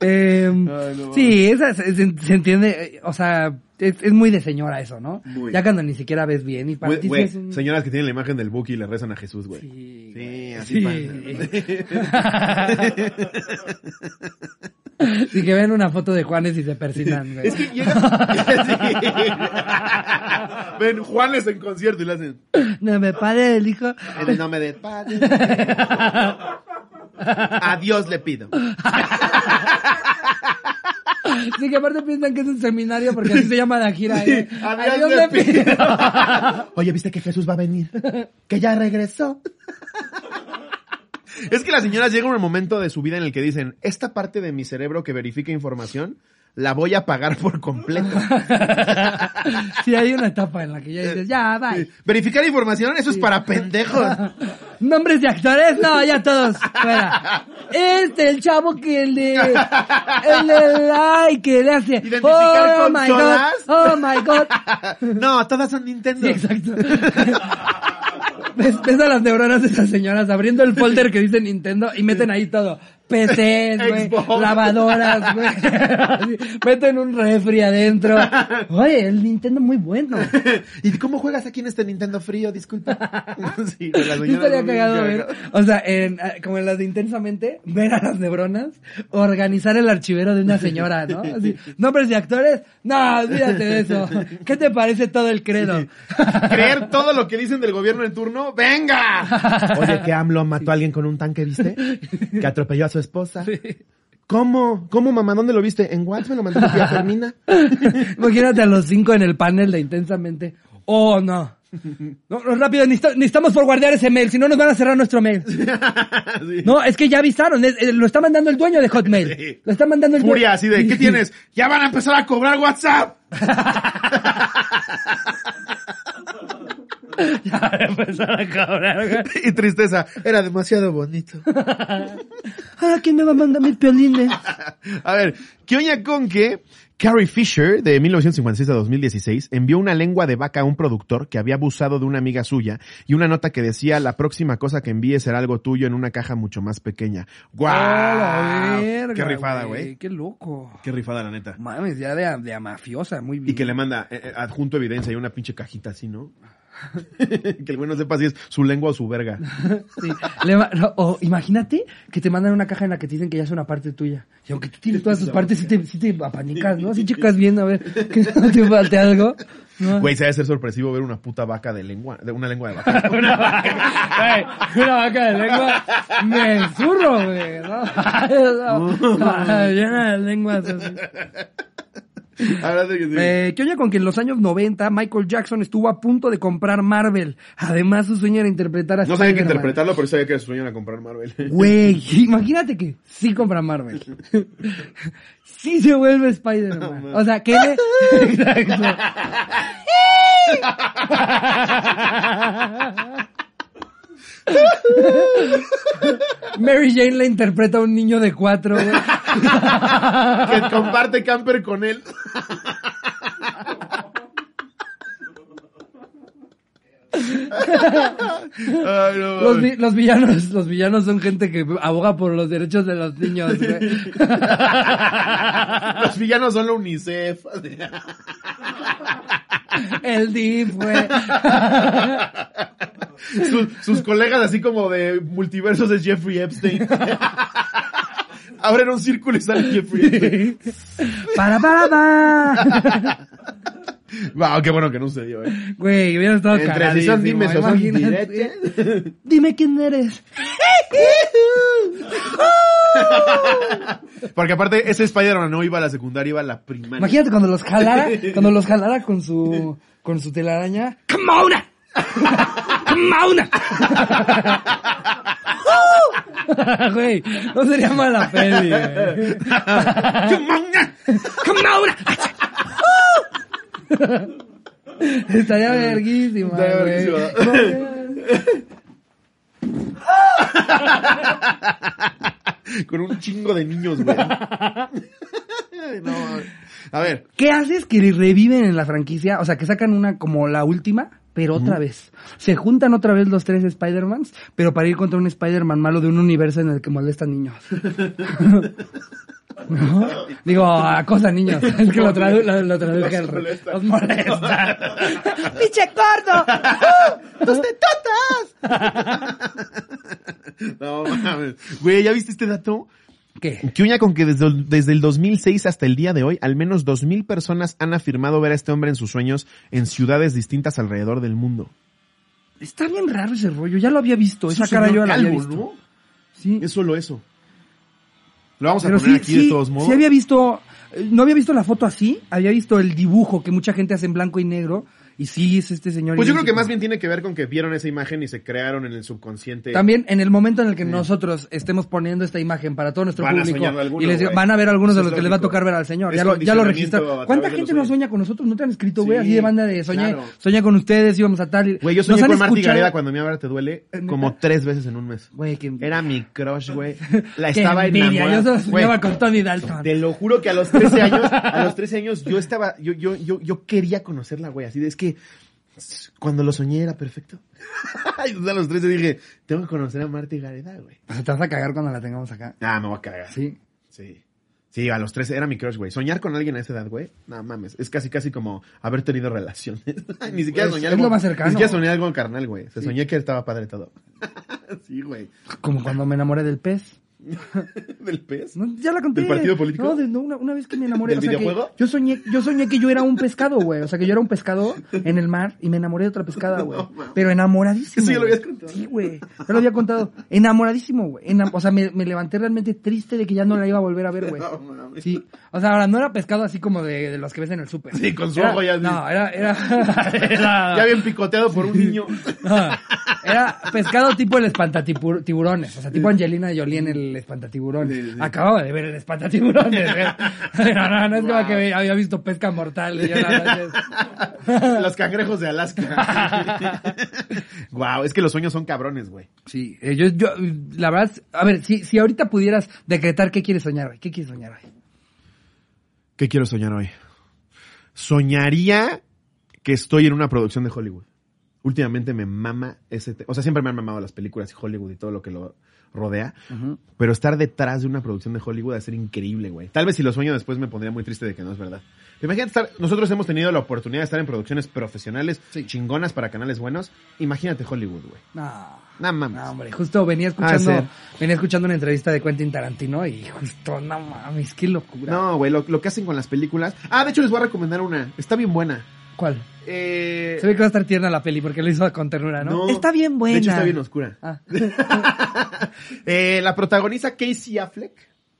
A: Em,
B: Ay, no
A: sí, esa se, entiende, eh, o sea, es, es muy de señora eso, ¿no?
B: Muy.
A: Ya cuando ni siquiera ves bien y para ti es un...
B: señoras que tienen la imagen del Buki y le rezan a Jesús, güey.
A: Sí,
B: Sí, así
A: Sí.
B: pasa.
A: Sí, que ven una foto de Juanes y se persinan, güey.
B: Es que llega... Sí. Ven, Juanes en concierto y le hacen...
A: No me pare el hijo.
B: En el nombre del Padre. A Dios le pido.
A: Sí, que aparte piensan que es un seminario porque así se llama la gira. ¿eh?
B: a
A: A
B: Dios
A: Dios
B: le
A: le pido.
B: Oye, ¿viste que Jesús va a venir? Que ya regresó. Es que las señoras llegan a un momento de su vida en el que dicen, esta parte de mi cerebro que verifica información, la voy a pagar por completo.
A: Sí, hay una etapa en la que ya dices, ya, bye.
B: Verificar información, eso es para pendejos.
A: ¿Nombres de actores? No, ya todos, fuera. Este, el chavo que el de... El de... Ay, que le hace...
B: Identificar
A: oh, my God, oh, my God.
B: No, todas son Nintendo.
A: Sí, exacto. ¿Ves, ves a las neuronas de esas señoras abriendo el folder que dice Nintendo y meten ahí todo. PCs, güey, lavadoras, güey. Meten un refri adentro. Oye, el Nintendo muy bueno.
B: ¿Y cómo juegas aquí en este Nintendo frío? Disculpa. Sí, las
A: Yo estaría cagado ver, o sea, en, eh, como en las de Intensamente, ver a las neuronas organizar el archivero de una señora, ¿no? Así, nombres de actores, no, olvídate de eso. ¿Qué te parece todo el credo?
B: Creer todo lo que dicen del gobierno en turno, ¡venga! Oye, que AMLO mató a alguien con un tanque, ¿viste? Que atropelló a su esposa. ¿Cómo? ¿Cómo, mamá? ¿Dónde lo viste? En WhatsApp me lo mandó mi tía Fermina.
A: Imagínate a los cinco en el panel de Intensamente. Oh, no. No, no, rápido, necesita- necesitamos forwardear ese mail, si no nos van a cerrar nuestro mail.
B: Sí.
A: No, es que ya avisaron, es- eh, lo está mandando el dueño de Hotmail.
B: Sí.
A: Lo está mandando el dueño.
B: Furia, así de, ¿qué tienes? Ya van a empezar a cobrar WhatsApp.
A: Ya empezaron a cobrar, güey.
B: y tristeza. Era demasiado bonito.
A: Ah, ¿quién me va a mandar mis piolines?
B: A ver, ¿qué oña con que Carrie Fisher, de 1956 a 2016, envió una lengua de vaca a un productor que había abusado de una amiga suya y una nota que decía, la próxima cosa que envíe será algo tuyo en una caja mucho más pequeña. ¡Guau!
A: ¡Ah, la verga,
B: ¡Qué rifada, güey!
A: Qué loco.
B: ¡Qué rifada, la neta!
A: Mames, ya de, de a mafiosa, muy bien.
B: Y que le manda eh, eh, adjunto evidencia y una pinche cajita así, ¿no? que el güey no sepa si es su lengua o su verga.
A: Sí. Le ma- no, o imagínate que te mandan una caja en la que te dicen que ya es una parte tuya. Y aunque tú tienes todas tus partes, sí te, sí te apanicas, ¿no? Si checas viendo a ver que no te falte algo. ¿no?
B: Güey, se debe ser sorpresivo ver una puta vaca de lengua, de una lengua de vaca.
A: Una vaca, güey, una vaca de lengua, me zurro, güey, ¿no? Llena de lenguas así.
B: Sí.
A: Eh, ¿Qué oye con que en los años 90 Michael Jackson estuvo a punto de comprar Marvel? Además, su sueño era interpretar a
B: No sabía que interpretarlo, pero sabía que su sueño era comprar Marvel.
A: Güey, imagínate que sí compra Marvel. Sí se vuelve Spider-Man. O sea, que le... Exacto. Mary Jane le interpreta a un niño de cuatro, güey.
B: que comparte camper con él. Ay, no,
A: Los, vi- los villanos, los villanos son gente que aboga por los derechos de los niños, güey.
B: Los villanos son la UNICEF.
A: El DIF, güey.
B: Sus, sus colegas así como de multiversos es Jeffrey Epstein. Abren un círculo y sale Jeffrey Epstein.
A: Para, para, para.
B: Wow, qué bueno que no sucedió, eh.
A: Güey, hubiera estado
B: Entre si son dimes o son
A: imagínate.
B: directas.
A: Dime quién eres.
B: Porque aparte, ese Spider-Man no iba a la secundaria, iba a la primaria.
A: Imagínate cuando los jalara, cuando los jalara con su, con su telaraña. ¡Come on! ¡Come on! Güey, no sería mala peli, güey. ¡Come on! Estaría verguísima,
B: Estaría verguísima. Con un chingo de niños, güey. No, a ver,
A: ¿Qué haces que reviven en la franquicia? O sea, que sacan una como la última, pero otra vez. Se juntan otra vez los tres Spider-Mans, pero para ir contra un Spider-Man malo de un universo en el que molestan niños. ¿No? Digo, acosa niños. Es que lo, tradu lo, lo traduje al
B: Los molesta.
A: Los molesta. ¡Pinche corto! ¡Uh! ¡Tus tetotas!
B: no mames. Güey, ¿ya viste este dato?
A: ¿Qué?
B: Que uña con que desde, desde el 2006 hasta el día de hoy, al menos 2.000 personas han afirmado ver a este hombre en sus sueños en ciudades distintas alrededor del mundo.
A: Está bien raro ese rollo. Ya lo había visto. Esa cara yo la había visto.
B: ¿no?
A: Sí.
B: Es solo eso. Lo vamos a
A: Pero
B: poner
A: sí,
B: aquí
A: sí,
B: de todos modos.
A: sí había visto, eh, no había visto la foto así, había visto el dibujo que mucha gente hace en blanco y negro, y sí es este señor.
B: Pues yo creo que más bien tiene que ver con que vieron esa imagen y se crearon en el subconsciente.
A: También en el momento en el que nosotros estemos poniendo esta imagen para todo nuestro
B: Van
A: público y les digo,
B: güey.
A: van a ver algunos de los que les va a tocar ver al señor.
B: Es
A: Ya lo, ya lo registraron. ¿Cuánta gente no sueña con nosotros? ¿No te han escrito, güey?
B: Sí,
A: así de banda de soñé,
B: claro.
A: soñé con ustedes, íbamos a tal.
B: Güey, yo soñé con Marta Gareda cuando mi ahora te duele como tres veces en un mes.
A: Güey, que...
B: Era mi crush, güey. La estaba enamorada.
A: Yo soñaba con Tony Dalton.
B: Te lo juro que a los 13 años, a los 13 años yo estaba, yo, yo, yo, yo quería conocerla, güey. Así de, es que cuando lo soñé era perfecto. y entonces a los 13 dije, tengo que conocer a Marta Gareda, güey.
A: Pues te vas a cagar cuando la tengamos acá.
B: Ah, me voy a cagar.
A: Sí.
B: Sí. Sí, a los 13 era mi crush, güey. Soñar con alguien a esa edad, güey. No mames. Es casi, casi como haber tenido relaciones. Ni siquiera
A: Pues,
B: soñar algo.
A: lo más cercano.
B: Ni siquiera soñé algo carnal, güey. Se soñé que estaba padre todo. sí, güey.
A: Como cuando me enamoré del pez.
B: ¿Del pez?
A: No, ya la conté.
B: ¿Del partido político?
A: No, de- no, una, una vez que me enamoré.
B: ¿Del
A: o sea,
B: videojuego?
A: yo soñé, yo soñé que yo era un pescado, güey. O sea, que yo era un pescado en el mar y me enamoré de otra pescada, güey. Pero enamoradísimo.
B: Eso ya lo habías contado.
A: Sí, güey. Ya lo había contado. Enamoradísimo, güey. Enam- o sea, me, me levanté realmente triste de que ya no la iba a volver a ver, güey. Sí. O sea, ahora no era pescado así como de, de los que ves en el súper.
B: Sí, con su
A: Era-
B: ojo ya-
A: No, era, era, era-
B: Ya bien picoteado por un niño.
A: Era pescado tipo el espantatiburones, o sea, tipo Angelina Jolie en el espantatiburones.
B: Sí, sí.
A: Acababa de ver el espantatiburones. No, no, no es como que había visto pesca mortal. yo, no,
B: Los cangrejos de Alaska. Wow, es que los sueños son cabrones, güey.
A: Sí, eh, yo, yo, la verdad, a ver, si, si ahorita pudieras decretar qué quieres soñar hoy, ¿qué quieres soñar hoy?
B: ¿Qué quiero soñar hoy? Soñaría que estoy en una producción de Hollywood. Últimamente me mama ese... te- O sea, siempre me han mamado las películas y Hollywood y todo lo que lo rodea. Pero estar detrás de una producción de Hollywood a ser increíble, güey. Tal vez si lo sueño después me pondría muy triste de que no es verdad. Imagínate estar... Nosotros hemos tenido la oportunidad de estar en producciones profesionales chingonas para canales buenos. Imagínate Hollywood, güey.
A: No.
B: No mames.
A: No, hombre, justo venía escuchando,
B: Ah,
A: venía escuchando una entrevista de Quentin Tarantino y justo, no mames, qué locura.
B: No, güey, lo, lo que hacen con las películas... Ah, de hecho les voy a recomendar una. Está bien buena.
A: ¿Cuál?
B: Eh...
A: Se ve que va a estar tierna la peli porque lo hizo con ternura, ¿no?
B: No.
A: Está bien buena.
B: De hecho, está bien oscura.
A: Ah.
B: Eh, la protagoniza Casey Affleck,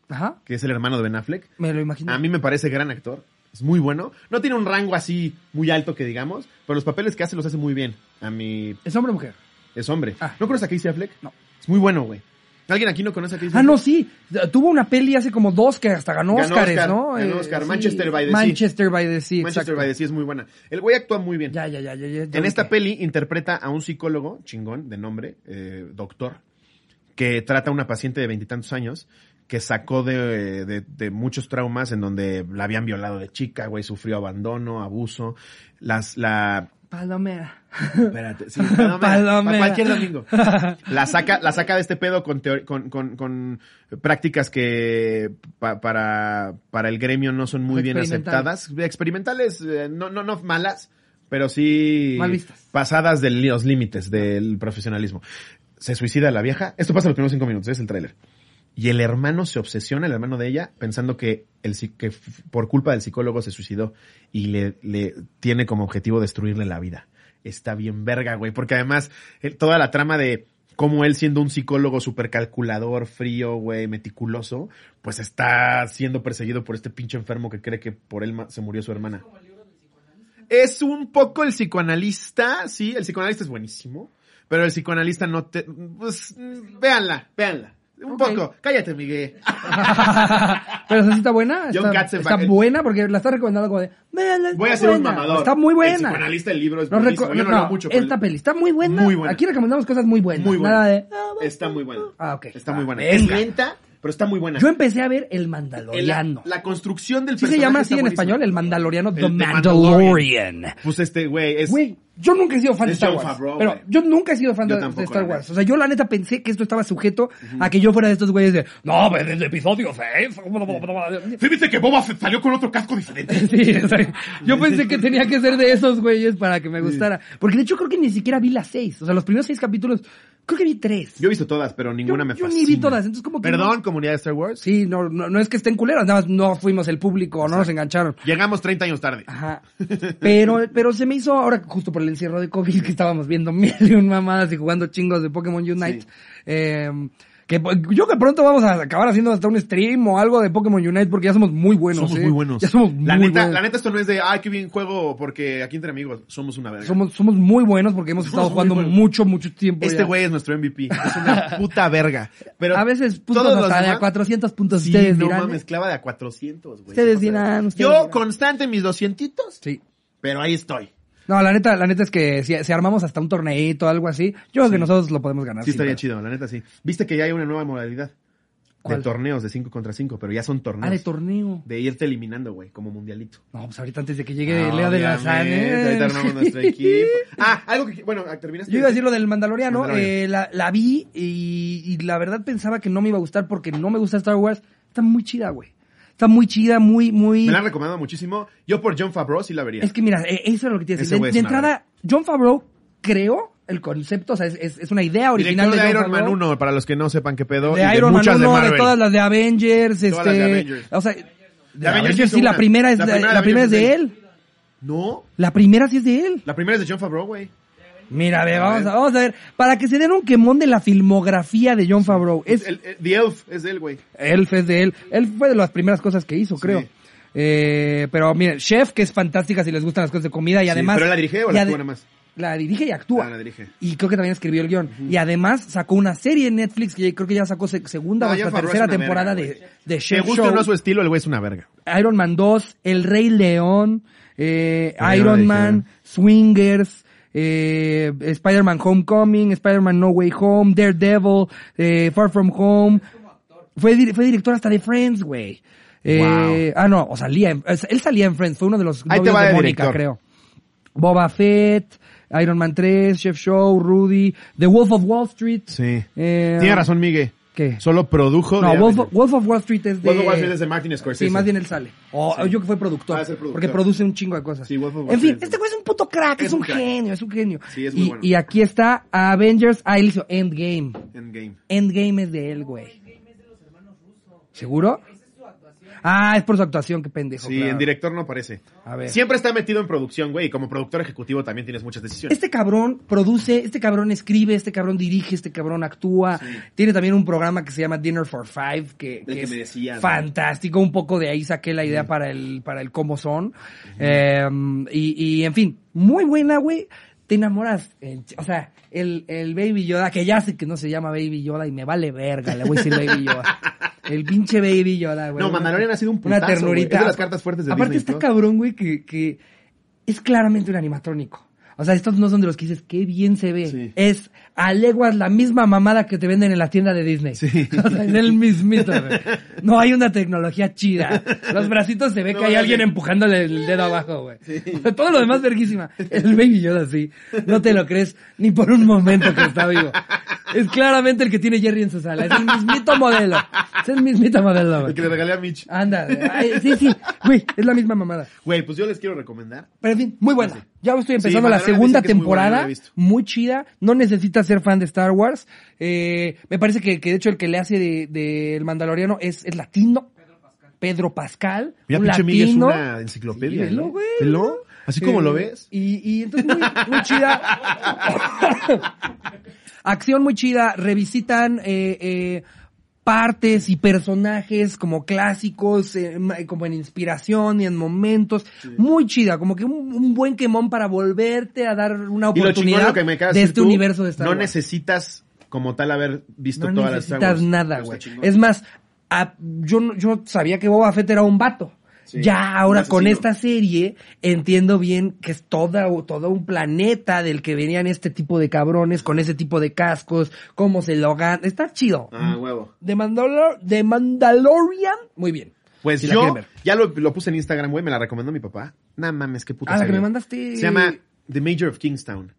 A: Ajá,
B: que es el hermano de Ben Affleck.
A: me lo imagino.
B: A mí me parece gran actor. Es muy bueno. No tiene un rango así muy alto que digamos, pero los papeles que hace los hace muy bien. A mí
A: ¿Es hombre o mujer?
B: es hombre.
A: Ah.
B: ¿No conoces a Casey Affleck?
A: No.
B: Es muy bueno, güey. ¿Alguien aquí no conoce a Casey
A: Ah, no, sí. Tuvo una peli hace como dos que hasta ganó,
B: Ganó
A: Oscars,
B: Oscar,
A: ¿no?
B: ganó
A: Eh,
B: Oscar.
A: sí.
B: Manchester by the Sea.
A: Manchester by the Sea,
B: Manchester
A: exacto.
B: by the Sea es muy buena. El güey actúa muy bien.
A: Ya, ya, ya, ya, ya, ya
B: En esta peli interpreta a un psicólogo chingón de nombre, eh, doctor, que trata a una paciente de veintitantos años que sacó de, de- de muchos traumas en donde la habían violado de chica, güey, sufrió abandono, abuso, las, la,
A: Palomera.
B: espérate, sí, palomera,
A: Palomera.
B: pa' cualquier domingo. La saca, la saca de este pedo con, con, con, con prácticas que pa- para, para el gremio no son muy bien aceptadas. Experimentales, eh, no, no, no malas, pero sí
A: Mal vistas.
B: pasadas de los límites del profesionalismo. Se suicida la vieja. Esto pasa en los primeros cinco minutos, es el tráiler. Y el hermano se obsesiona, el hermano de ella, pensando que, el, que por culpa del psicólogo se suicidó y le, le tiene como objetivo destruirle la vida. Está bien verga, güey, porque además toda la trama de cómo él siendo un psicólogo súper calculador, frío, güey, meticuloso, pues está siendo perseguido por este pinche enfermo que cree que por él se murió su hermana. Es un poco el psicoanalista, sí, el psicoanalista es buenísimo, pero el psicoanalista no te... Pues, mm, véanla, véanla. Un poco. Cállate, Miguel.
A: Pero esa sí está buena.
B: John
A: Está,
B: Katzenbach,
A: está
B: el-
A: buena porque la está recomendando como de. "Véanla, está
B: Voy a ser un
A: buena".
B: mamador.
A: Está muy
B: El
A: buena.
B: psicoanalista del libro es buenísimo.
A: reco-
B: Yo no,
A: no,
B: mucho.
A: esta peli está muy buena.
B: Muy buena.
A: Aquí recomendamos cosas muy buenas.
B: Muy buena.
A: Nada de. "Ah, bueno".
B: Está muy buena.
A: Ah, ok.
B: Está muy buena. Es lenta, pero está muy buena.
A: Yo empecé a ver El
B: El-
A: Mandaloriano.
B: la, la construcción del
A: ¿Sí se
B: personaje
A: llama
B: está
A: así en español? El Mandaloriano. The
B: El- The
A: Mandalorian.
B: Pues este, güey, es...
A: Güey, yo nunca he sido fan de Star Wars.
B: Favreau,
A: pero yo nunca he sido fan
B: Yo
A: de, Star Wars. O sea, yo la neta pensé que esto estaba sujeto a que yo fuera de estos güeyes de.
C: No, ves el episodio 6.
D: ¿Sí viste que Boba Fett salió con otro casco diferente?
A: Sí, o sea, yo pensé que tenía que ser de esos güeyes para que me gustara. Porque de hecho creo que ni siquiera vi las seis. O sea, los primeros seis capítulos, creo que vi tres.
B: Yo he visto todas, pero
A: Yo-
B: ninguna me
A: yo
B: fascina.
A: ni vi todas, entonces como que
B: Perdón,
A: no-
B: comunidad de Star Wars.
A: Sí, no, no, no es que estén culeros, nada más no fuimos el público, no nos engancharon.
B: Llegamos 30 años tarde.
A: Ajá. Pero, pero se me hizo ahora justo por el encierro de COVID que estábamos viendo mil y un mamadas y jugando chingos de Pokémon Unite.
B: Sí.
A: Eh, que po- yo que pronto vamos a acabar haciendo hasta un stream o algo de Pokémon Unite porque ya somos muy buenos.
B: somos
A: ¿eh?
B: muy buenos.
A: Ya somos
B: la
A: muy
B: neta,
A: buenos.
B: La neta esto no es de, ay, qué bien juego, porque aquí entre amigos somos una verga.
A: Somos, somos muy buenos porque hemos estado jugando
B: buenos.
A: mucho, mucho tiempo.
B: Este güey es nuestro MVP. Es una puta verga. Pero
A: a veces puntos
B: todos
A: hasta de a
B: demás-
A: 400 puntos
B: Sí,
A: ustedes
B: no
A: dirán.
B: mames,
A: ¿eh?
B: clava de a 400, güey.
A: Ustedes dirán,
B: Yo
A: dirán.
B: constante mis 200,
A: Sí.
B: pero ahí estoy.
A: No, la neta, la neta es que si, si armamos hasta un torneito o algo así, yo creo que nosotros lo podemos ganar.
B: Sí, estaría chido, la neta sí. Viste que ya hay una nueva modalidad
A: ¿Cuál?
B: de torneos de 5 contra 5, pero ya son torneos.
A: Ah, de torneo.
B: de irte eliminando, güey, como mundialito.
A: No, pues ahorita antes de que llegue Leo de la
B: Obviamente, Ahorita armamos nuestro equipo. Ah, algo que, bueno, terminaste.
A: Yo iba a decir lo del Mandaloriano,
B: Mandalorian.
A: eh, la, la vi y, y la verdad pensaba que no me iba a gustar porque no me gusta Star Wars. Está muy chida, güey. Está muy chida, muy, muy...
B: Me la han recomendado muchísimo. Yo por John Favreau sí la vería.
A: Es que mira, eh, eso es lo que a
B: Ese
A: decir. De, entrada, John Favreau, creo, el concepto, o sea, es, es, es una idea original
B: Director de,
A: de,
B: Iron Man
A: Favreau.
B: 1, para los que no sepan qué pedo.
A: de
B: y
A: Iron Man
B: muchas
A: 1,
B: de,
A: todas las de Avengers,
B: Todas las de
A: este,
B: Avengers.
A: o sea, de
B: Avengers
A: sí, la primera es,
B: La
A: de-
B: primera de
A: la primera es de
B: Avengers
A: él.
B: No,
A: La primera sí es de él.
B: la primera es de John Favreau, güey.
A: Mira, a ver, vamos, a, vamos a ver, para que se den un quemón de la filmografía de John Favreau. Es,
B: El, el- The Elf es de él, güey.
A: Elf es de él. Elf fue de las primeras cosas que hizo, creo. Eh, pero miren, Chef, que es fantástica si les gustan las cosas de comida y
B: Sí,
A: además...
B: ¿Pero la dirige o la actúa nada más?
A: La dirige y actúa.
B: Ah, la dirige.
A: Y creo que también escribió el guion. Y además sacó una serie en Netflix que creo que ya sacó se- segunda
B: No,
A: o hasta tercera temporada
B: verga,
A: de, de
B: Me
A: Chef
B: gusta o no su estilo, el güey es una verga.
A: Iron Man 2, El Rey León, eh, Iron Man. Swingers, eh, Spider-Man Homecoming, Spider-Man No Way Home, Daredevil, eh, Far From Home. Fue, fue director hasta de Friends, güey. Eh, Ah, no, o salía, en- él salía en Friends, fue uno de los
B: Ahí
A: novios de Mónica, creo. Boba Fett, Iron Man 3, Chef Show, Rudy, The Wolf of Wall Street.
B: Sí.
A: Eh,
B: Tiene razón, Miguel.
A: ¿Qué?
B: Solo produjo
A: No,
B: de
A: Wolf. Wolf of Wall Street es de...
B: Wolf of Wall Street es de Martin Scorsese.
A: Sí, más bien él sale. O yo que fue productor.
B: Ah, es el productor.
A: Porque produce un chingo de cosas.
B: Sí, Wolf of Wall
A: en fin,
B: Street es
A: este güey es un puto crack, es,
B: Es
A: un,
B: un crack.
A: genio, es un genio.
B: Sí, es muy
A: y,
B: bueno.
A: y aquí está Avengers, ah, él hizo Endgame.
B: Endgame.
A: Endgame es de él, güey. ¿Seguro? Ah, es por su actuación, qué pendejo.
B: Sí,
A: claro.
B: en director no aparece.
A: A ver.
B: Siempre está metido en producción, güey, y como productor ejecutivo también tienes muchas decisiones.
A: Este cabrón produce, este cabrón escribe, este cabrón dirige, este cabrón actúa. Tiene también un programa que se llama Dinner for Five, que, que
B: que
A: es
B: me decías, ¿no?
A: fantástico. Un poco de ahí saqué la idea para el, para el cómo son. Eh, y, y, en fin, muy buena, güey. Te enamoras, eh, o sea, el, el Baby Yoda, que ya sé que no se llama Baby Yoda y me vale verga, le voy a decir Baby Yoda. El pinche Baby Yoda, güey.
B: No, Mandalorian ha sido un
A: Una
B: putazo,
A: ternurita.
B: güey. Es de las cartas fuertes de
A: Aparte
B: Disney,
A: está
B: ¿no?
A: cabrón, güey, que, que es claramente un animatrónico. O sea, estos no son de los que dices, qué bien se ve.
B: Sí.
A: Es a leguas la misma mamada que te venden en la tienda de Disney.
B: Sí.
A: O sea, es el mismito, güey. No hay una tecnología chida. Los bracitos se ve
B: No,
A: que hay alguien
B: sí.
A: empujándole el dedo abajo, güey. O sea, todo lo demás verguísima. El Baby Yoda sí. No te lo crees ni por un momento que está vivo. Es claramente el que tiene Jerry en su sala. Es el mismito modelo. Es el mismito modelo,
B: El
A: güey.
B: que le regalé a Mitch.
A: Anda, ay, sí, sí, güey, es la misma mamada.
B: Güey, pues yo les quiero recomendar.
A: Pero en fin, muy buena. Ya estoy empezando
B: Sí,
A: la segunda
B: es muy buena,
A: temporada, muy chida. No necesitas ser fan de Star Wars. Eh, me parece que, que de hecho el que le hace de, de el Mandaloriano es, es latino. Pedro Pascal.
B: Mira,
A: un
B: pinche Miguel es una enciclopedia.
A: Sí,
B: ¿eh? Velo. Así como
A: Eh,
B: lo ves.
A: Y, y entonces muy, muy chida. Acción muy chida. Revisitan eh, eh, partes y personajes como clásicos, eh, como en inspiración y en momentos. Muy chida. Como que un, un buen quemón para volverte a dar una oportunidad
B: lo que me acabas
A: de este
B: tú,
A: universo de Star
B: No
A: Wars.
B: necesitas como tal haber visto
A: No
B: todas las Star
A: necesitas nada, güey. Es más, a- yo, no- yo sabía que Boba Fett era un vato.
B: Sí,
A: ya ahora con esta serie entiendo bien que es toda, todo un planeta del que venían este tipo de cabrones con ese tipo de cascos, cómo se lo ganan. Está chido.
B: Ah, huevo.
A: De, Mandalor de Mandalorian, muy bien.
B: Pues
A: Si
B: yo ya lo, lo puse en Instagram, güey, me la recomendó mi papá. Nah mames, qué puta
A: Ah, la que me mandaste.
B: Se llama The Major of Kingstown.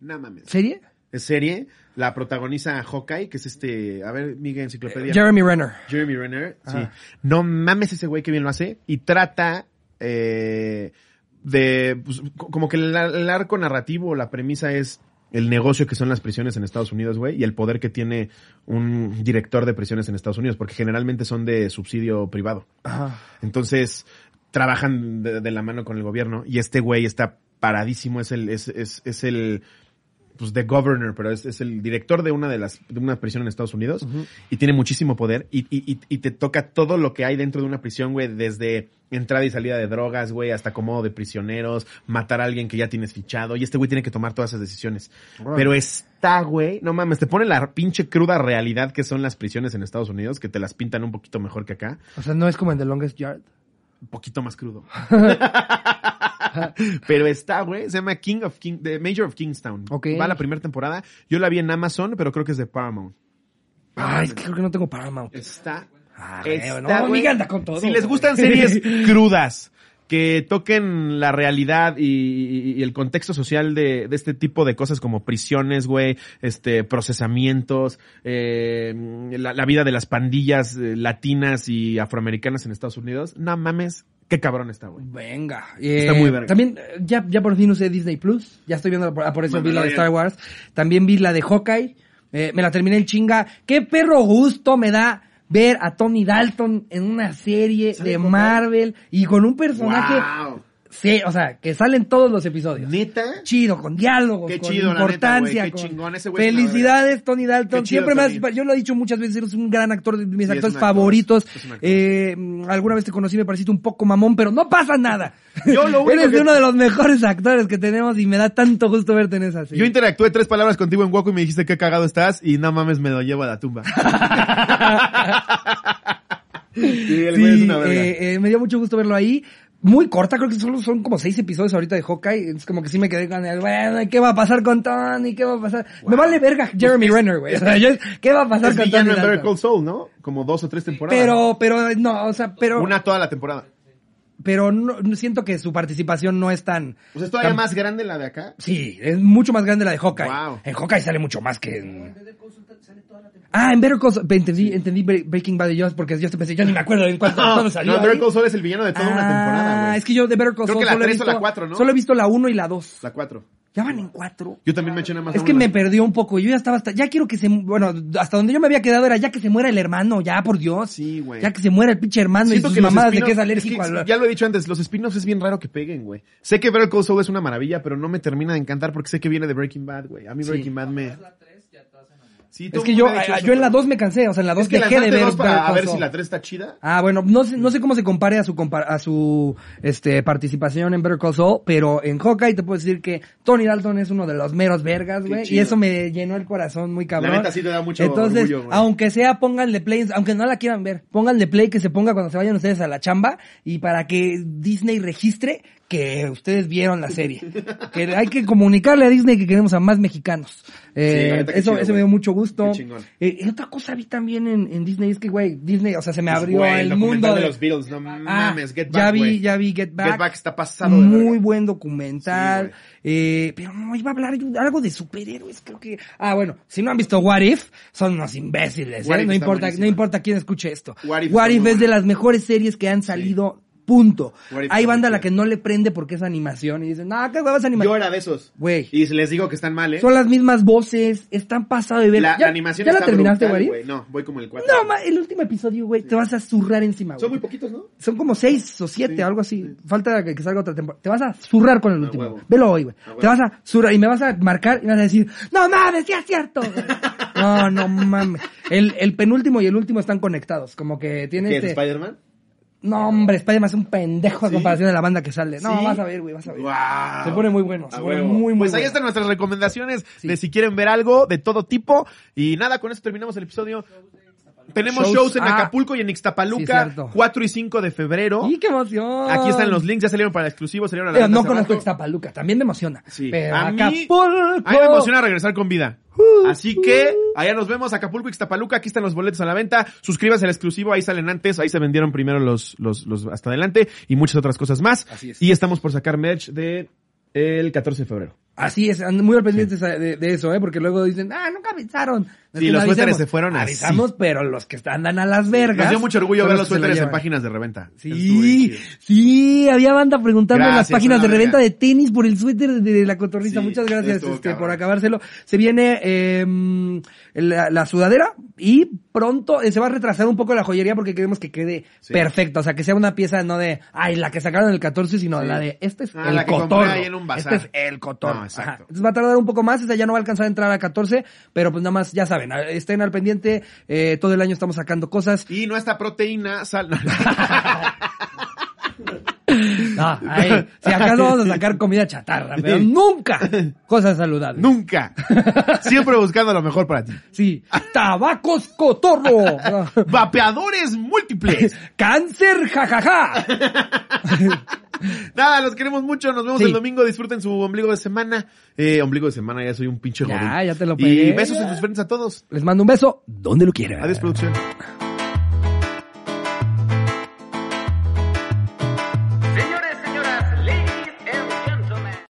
B: Nah mames.
A: ¿Serie?
B: Es serie, la protagoniza Hawkeye, que es este, a ver, Miguel Enciclopedia.
A: Jeremy Renner.
B: Jeremy Renner, sí. No mames ese güey que bien lo hace. Y trata eh, de, pues, co- como que el, el arco narrativo, la premisa es el negocio que son las prisiones en Estados Unidos, güey, y el poder que tiene un director de prisiones en Estados Unidos, porque generalmente son de subsidio privado.
A: Ajá.
B: Entonces, trabajan de, de la mano con el gobierno y este güey está paradísimo, es el, es, es, es el, pues, the governor, pero es, es el director de una de las, de una prisión en Estados Unidos y tiene muchísimo poder y, y, y, te toca todo lo que hay dentro de una prisión, güey, desde entrada y salida de drogas, güey, hasta acomodo de prisioneros, matar a alguien que ya tienes fichado y este güey tiene que tomar todas esas decisiones. Pero está, güey, no mames, te pone la pinche cruda realidad que son las prisiones en Estados Unidos, que te las pintan un poquito mejor que acá
A: O sea, no es como en The Longest Yard.
B: un poquito más crudo. pero está, güey, se llama King of King, The Major of Kingstown.
A: Ok.
B: Va la primera temporada. Yo la vi en Amazon, pero creo que es de Paramount.
A: Ay, es que creo que no tengo Paramount.
B: Está.
A: Ah,
B: está,
A: no. Miguel anda con todo.
B: Si les gustan series crudas, que toquen la realidad y, y- y el contexto social de, de este tipo de cosas como prisiones, güey, este, procesamientos, eh, la, la vida de las pandillas eh, latinas y afroamericanas en Estados Unidos, no mames, Qué cabrón está, güey.
A: Venga.
B: Está
A: Eh,
B: muy verga.
A: También, eh, ya, ya por fin usé Disney Plus. Ya estoy viendo, por, ah, por eso vi la de. Star Wars. También vi la de Hawkeye. Eh, me la terminé en chinga. Qué perro gusto me da ver a Tony Dalton en una serie
B: ¿Sale
A: de? Marvel y con un personaje,
B: Wow.
A: Sí, o sea, que sale en todos los episodios.
B: ¿Neta?
A: Chido, con diálogos,
B: Qué
A: con
B: chido, neta,
A: importancia,
B: güey, qué
A: con
B: chingón, ese güey es una
A: felicidades, Tony Dalton.
B: Chido,
A: Siempre
B: Tony.
A: yo lo he dicho muchas veces, eres un gran actor, de mis
B: Sí, es
A: actores favoritos. Eh, alguna vez te conocí, me pareciste un poco mamón, pero no pasa nada.
B: Yo lo único
A: Eres
B: que-
A: uno de los mejores actores que tenemos y me da tanto gusto verte en esa serie.
B: Yo interactué tres palabras contigo en Waco y me dijiste qué cagado estás y no mames me lo llevo a la tumba. sí, el es
A: Sí,
B: una verga.
A: eh, eh, me dio mucho gusto verlo ahí. Muy corta, creo que solo son como seis episodios ahorita de Hawkeye. Es como que sí me quedé con el, bueno, ¿qué va a pasar con Tony? ¿Qué va a pasar? Me vale verga Jeremy Renner, güey. O sea, yo- ¿qué va a pasar
B: es
A: con Tony
B: en Better? Call Saul, ¿no? Como dos o tres temporadas.
A: Pero, pero, no, o sea, pero,
B: Una toda la temporada.
A: pero no, siento que su participación no es tan...
B: O sea, es todavía
A: tan-
B: más grande la de acá.
A: Sí, es mucho más grande la de Hawkeye.
B: Wow.
A: En Hawkeye sale mucho más que en... Ah, en Better Call Saul, entendí, entendí Bre- Breaking Bad de Joss porque yo pensé, yo ni me acuerdo en cuánto, cuándo salió.
B: no, Better. Call Saul es el villano de toda una temporada,
A: Ah,
B: güey.
A: es que yo de Better Call
B: Creo
A: Saul
B: que la
A: solo he
B: tres o
A: visto,
B: la cuatro, ¿no?
A: Solo he visto la 1 y la 2.
B: La cuatro.
A: Ya van en 4.
B: Yo también me eché nada más
A: Es que
B: una.
A: me perdió un poco. Yo ya estaba hasta, ya quiero que se, bueno, hasta donde yo me había quedado era ya que se muera el hermano, ya por Dios.
B: Sí, güey.
A: Ya que se muera el pinche hermano
B: Siento
A: y sus
B: que
A: mamadas de que es alérgico
B: es que,
A: al-
B: Ya lo he dicho antes, los spin-offs es bien raro que peguen, güey. Sé que Better Call Saul es una maravilla, pero no me termina de encantar porque sé que viene de Breaking Bad, güey. A mí
A: Sí.
B: Breaking Bad me... Sí,
A: Es que yo, a-
B: eso,
A: yo en la
B: pero-
A: 2 me cansé, o sea, en la 2
B: Es que
A: dejé de ver
B: para a ver si la 3 está chida.
A: Ah, bueno, no sé, no sé cómo se compare a su a su este participación en Better Call Saul, pero en Hawkeye te puedo decir que Tony Dalton es uno de los meros vergas, güey, y eso me llenó el corazón muy cabrón.
B: neta sí te da mucho
A: Entonces,
B: orgullo,
A: aunque sea pónganle play, aunque no la quieran ver, pónganle play que se ponga cuando se vayan ustedes a la chamba y para que Disney registre que ustedes vieron la serie. que hay que comunicarle a Disney que queremos a más mexicanos. Eh,
B: Sí,
A: eso,
B: chido,
A: eso me dio mucho gusto. Eh, y otra cosa vi también en, en Disney es que, güey, Disney, o sea, se me abrió
B: Pues, Güey,
A: el
B: documental
A: mundo
B: de
A: de
B: los Beatles, no
A: Ah,
B: mames, Get
A: ya vi, ya vi Get Back.
B: Get Back está pasado
A: Muy buen documental.
B: Sí,
A: eh, pero no, iba a hablar algo de superhéroes, creo que. Ah, bueno, si no han visto What If, son unos imbéciles, ¿eh? No importa, no importa quién escuche esto.
B: What If
A: What If es de las mejores series que han salido, punto. Hay banda a la que no le prende porque es animación y dicen, no, qué huevas animación.
B: Yo era de esos.
A: Güey.
B: Y les digo que están mal, ¿eh?
A: Son las mismas voces, están pasado de ver.
B: La,
A: ¿Ya,
B: la animación
A: ¿ya la terminaste,
B: güey. No, voy como el 4.
A: No, ma, el último episodio, güey, te vas a zurrar encima, güey.
B: Son muy poquitos, ¿no?
A: Son como seis o siete,
B: Sí,
A: algo así. Falta que, que salga otra temporada. Te vas a zurrar con el último.
B: huevo.
A: Velo hoy, güey. Te vas a zurrar y me vas a marcar y me vas a decir, no mames, sí es cierto. güey". no, no mames. El, el penúltimo y el último están conectados. Como que tiene
B: ¿Qué,
A: este...
B: Spider-Man?
A: No, hombre, Spider-Man es un pendejo a
B: ¿Sí?
A: comparación de la banda que sale. No,
B: ¿Sí?
A: vas a ver, güey, vas a ver.
B: Wow.
A: Se pone muy bueno, se pone muy, muy
B: Pues ahí
A: bueno.
B: están nuestras recomendaciones
A: Sí.
B: de si quieren ver algo de todo tipo. Y nada, con eso terminamos el episodio. Tenemos
A: Shows,
B: shows, en
A: ah.
B: Acapulco y en
A: Sí,
B: Ixtapaluca,
A: cierto.
B: 4 y 5 de febrero.
A: ¡Y qué emoción!
B: Aquí están los links, ya salieron para el exclusivo, salieron a la
A: Pero
B: venta
A: no conozco. Ixtapaluca, también me emociona.
B: Sí.
A: Pero
B: A mí-
A: Acapulco.
B: A mí me emociona regresar con vida. Así que allá nos vemos, Acapulco, Ixtapaluca, aquí están los boletos a la venta. Suscríbase al exclusivo, ahí salen antes, ahí se vendieron primero los, los, los hasta adelante y muchas otras cosas más.
A: Así es.
B: Y estamos por sacar merch de el 14 de febrero.
A: Así es, muy al pendientes de, de eso, ¿eh? Porque luego dicen, ah, nunca avisaron.
B: Sí,
A: que
B: los suéteres
A: avisamos.
B: se fueron así.
A: Avisamos, pero los que andan a las vergas.
B: Nos dio mucho orgullo ver
A: los lo
B: suéteres en páginas de reventa.
A: Sí, sí, había banda preguntando en las páginas de reventa de tenis por el suéter de la cotorrista.
B: Sí,
A: Muchas gracias
B: estuvo
A: este, por acabárselo. Se viene eh, la, la sudadera y pronto eh, se va a retrasar un poco la joyería porque queremos que quede
B: Sí.
A: perfecta. O sea, que sea una pieza no de, ay, la que sacaron el 14, sino
B: Sí.
A: la de, este es
B: Ah,
A: el
B: la que compré
A: cotorro.
B: ahí en un bazar.
A: Este es el cotorro.
B: No, exacto.
A: Ajá. Entonces va a tardar un poco más, esa ya no va a alcanzar a entrar a 14, pero pues nada más, ya saben, estén al pendiente, eh, todo el año estamos sacando cosas.
B: Y nuestra proteína sal.
A: No, ahí, si acaso vamos a sacar comida chatarra, pero nunca cosas saludables.
B: Nunca. Siempre buscando lo mejor para ti.
A: Sí, tabacos cotorro,
B: Vapeadores múltiples.
A: cáncer jajaja.
B: Nada, los queremos mucho. Nos vemos
A: Sí.
B: el domingo. Disfruten su ombligo de semana. Eh, ombligo de semana, ya soy un pinche
A: Ya,
B: joven.
A: ya te lo
B: Y
A: pegué.
B: besos en sus frentes a todos.
A: Les mando un beso donde lo quieran.
B: Adiós, producción.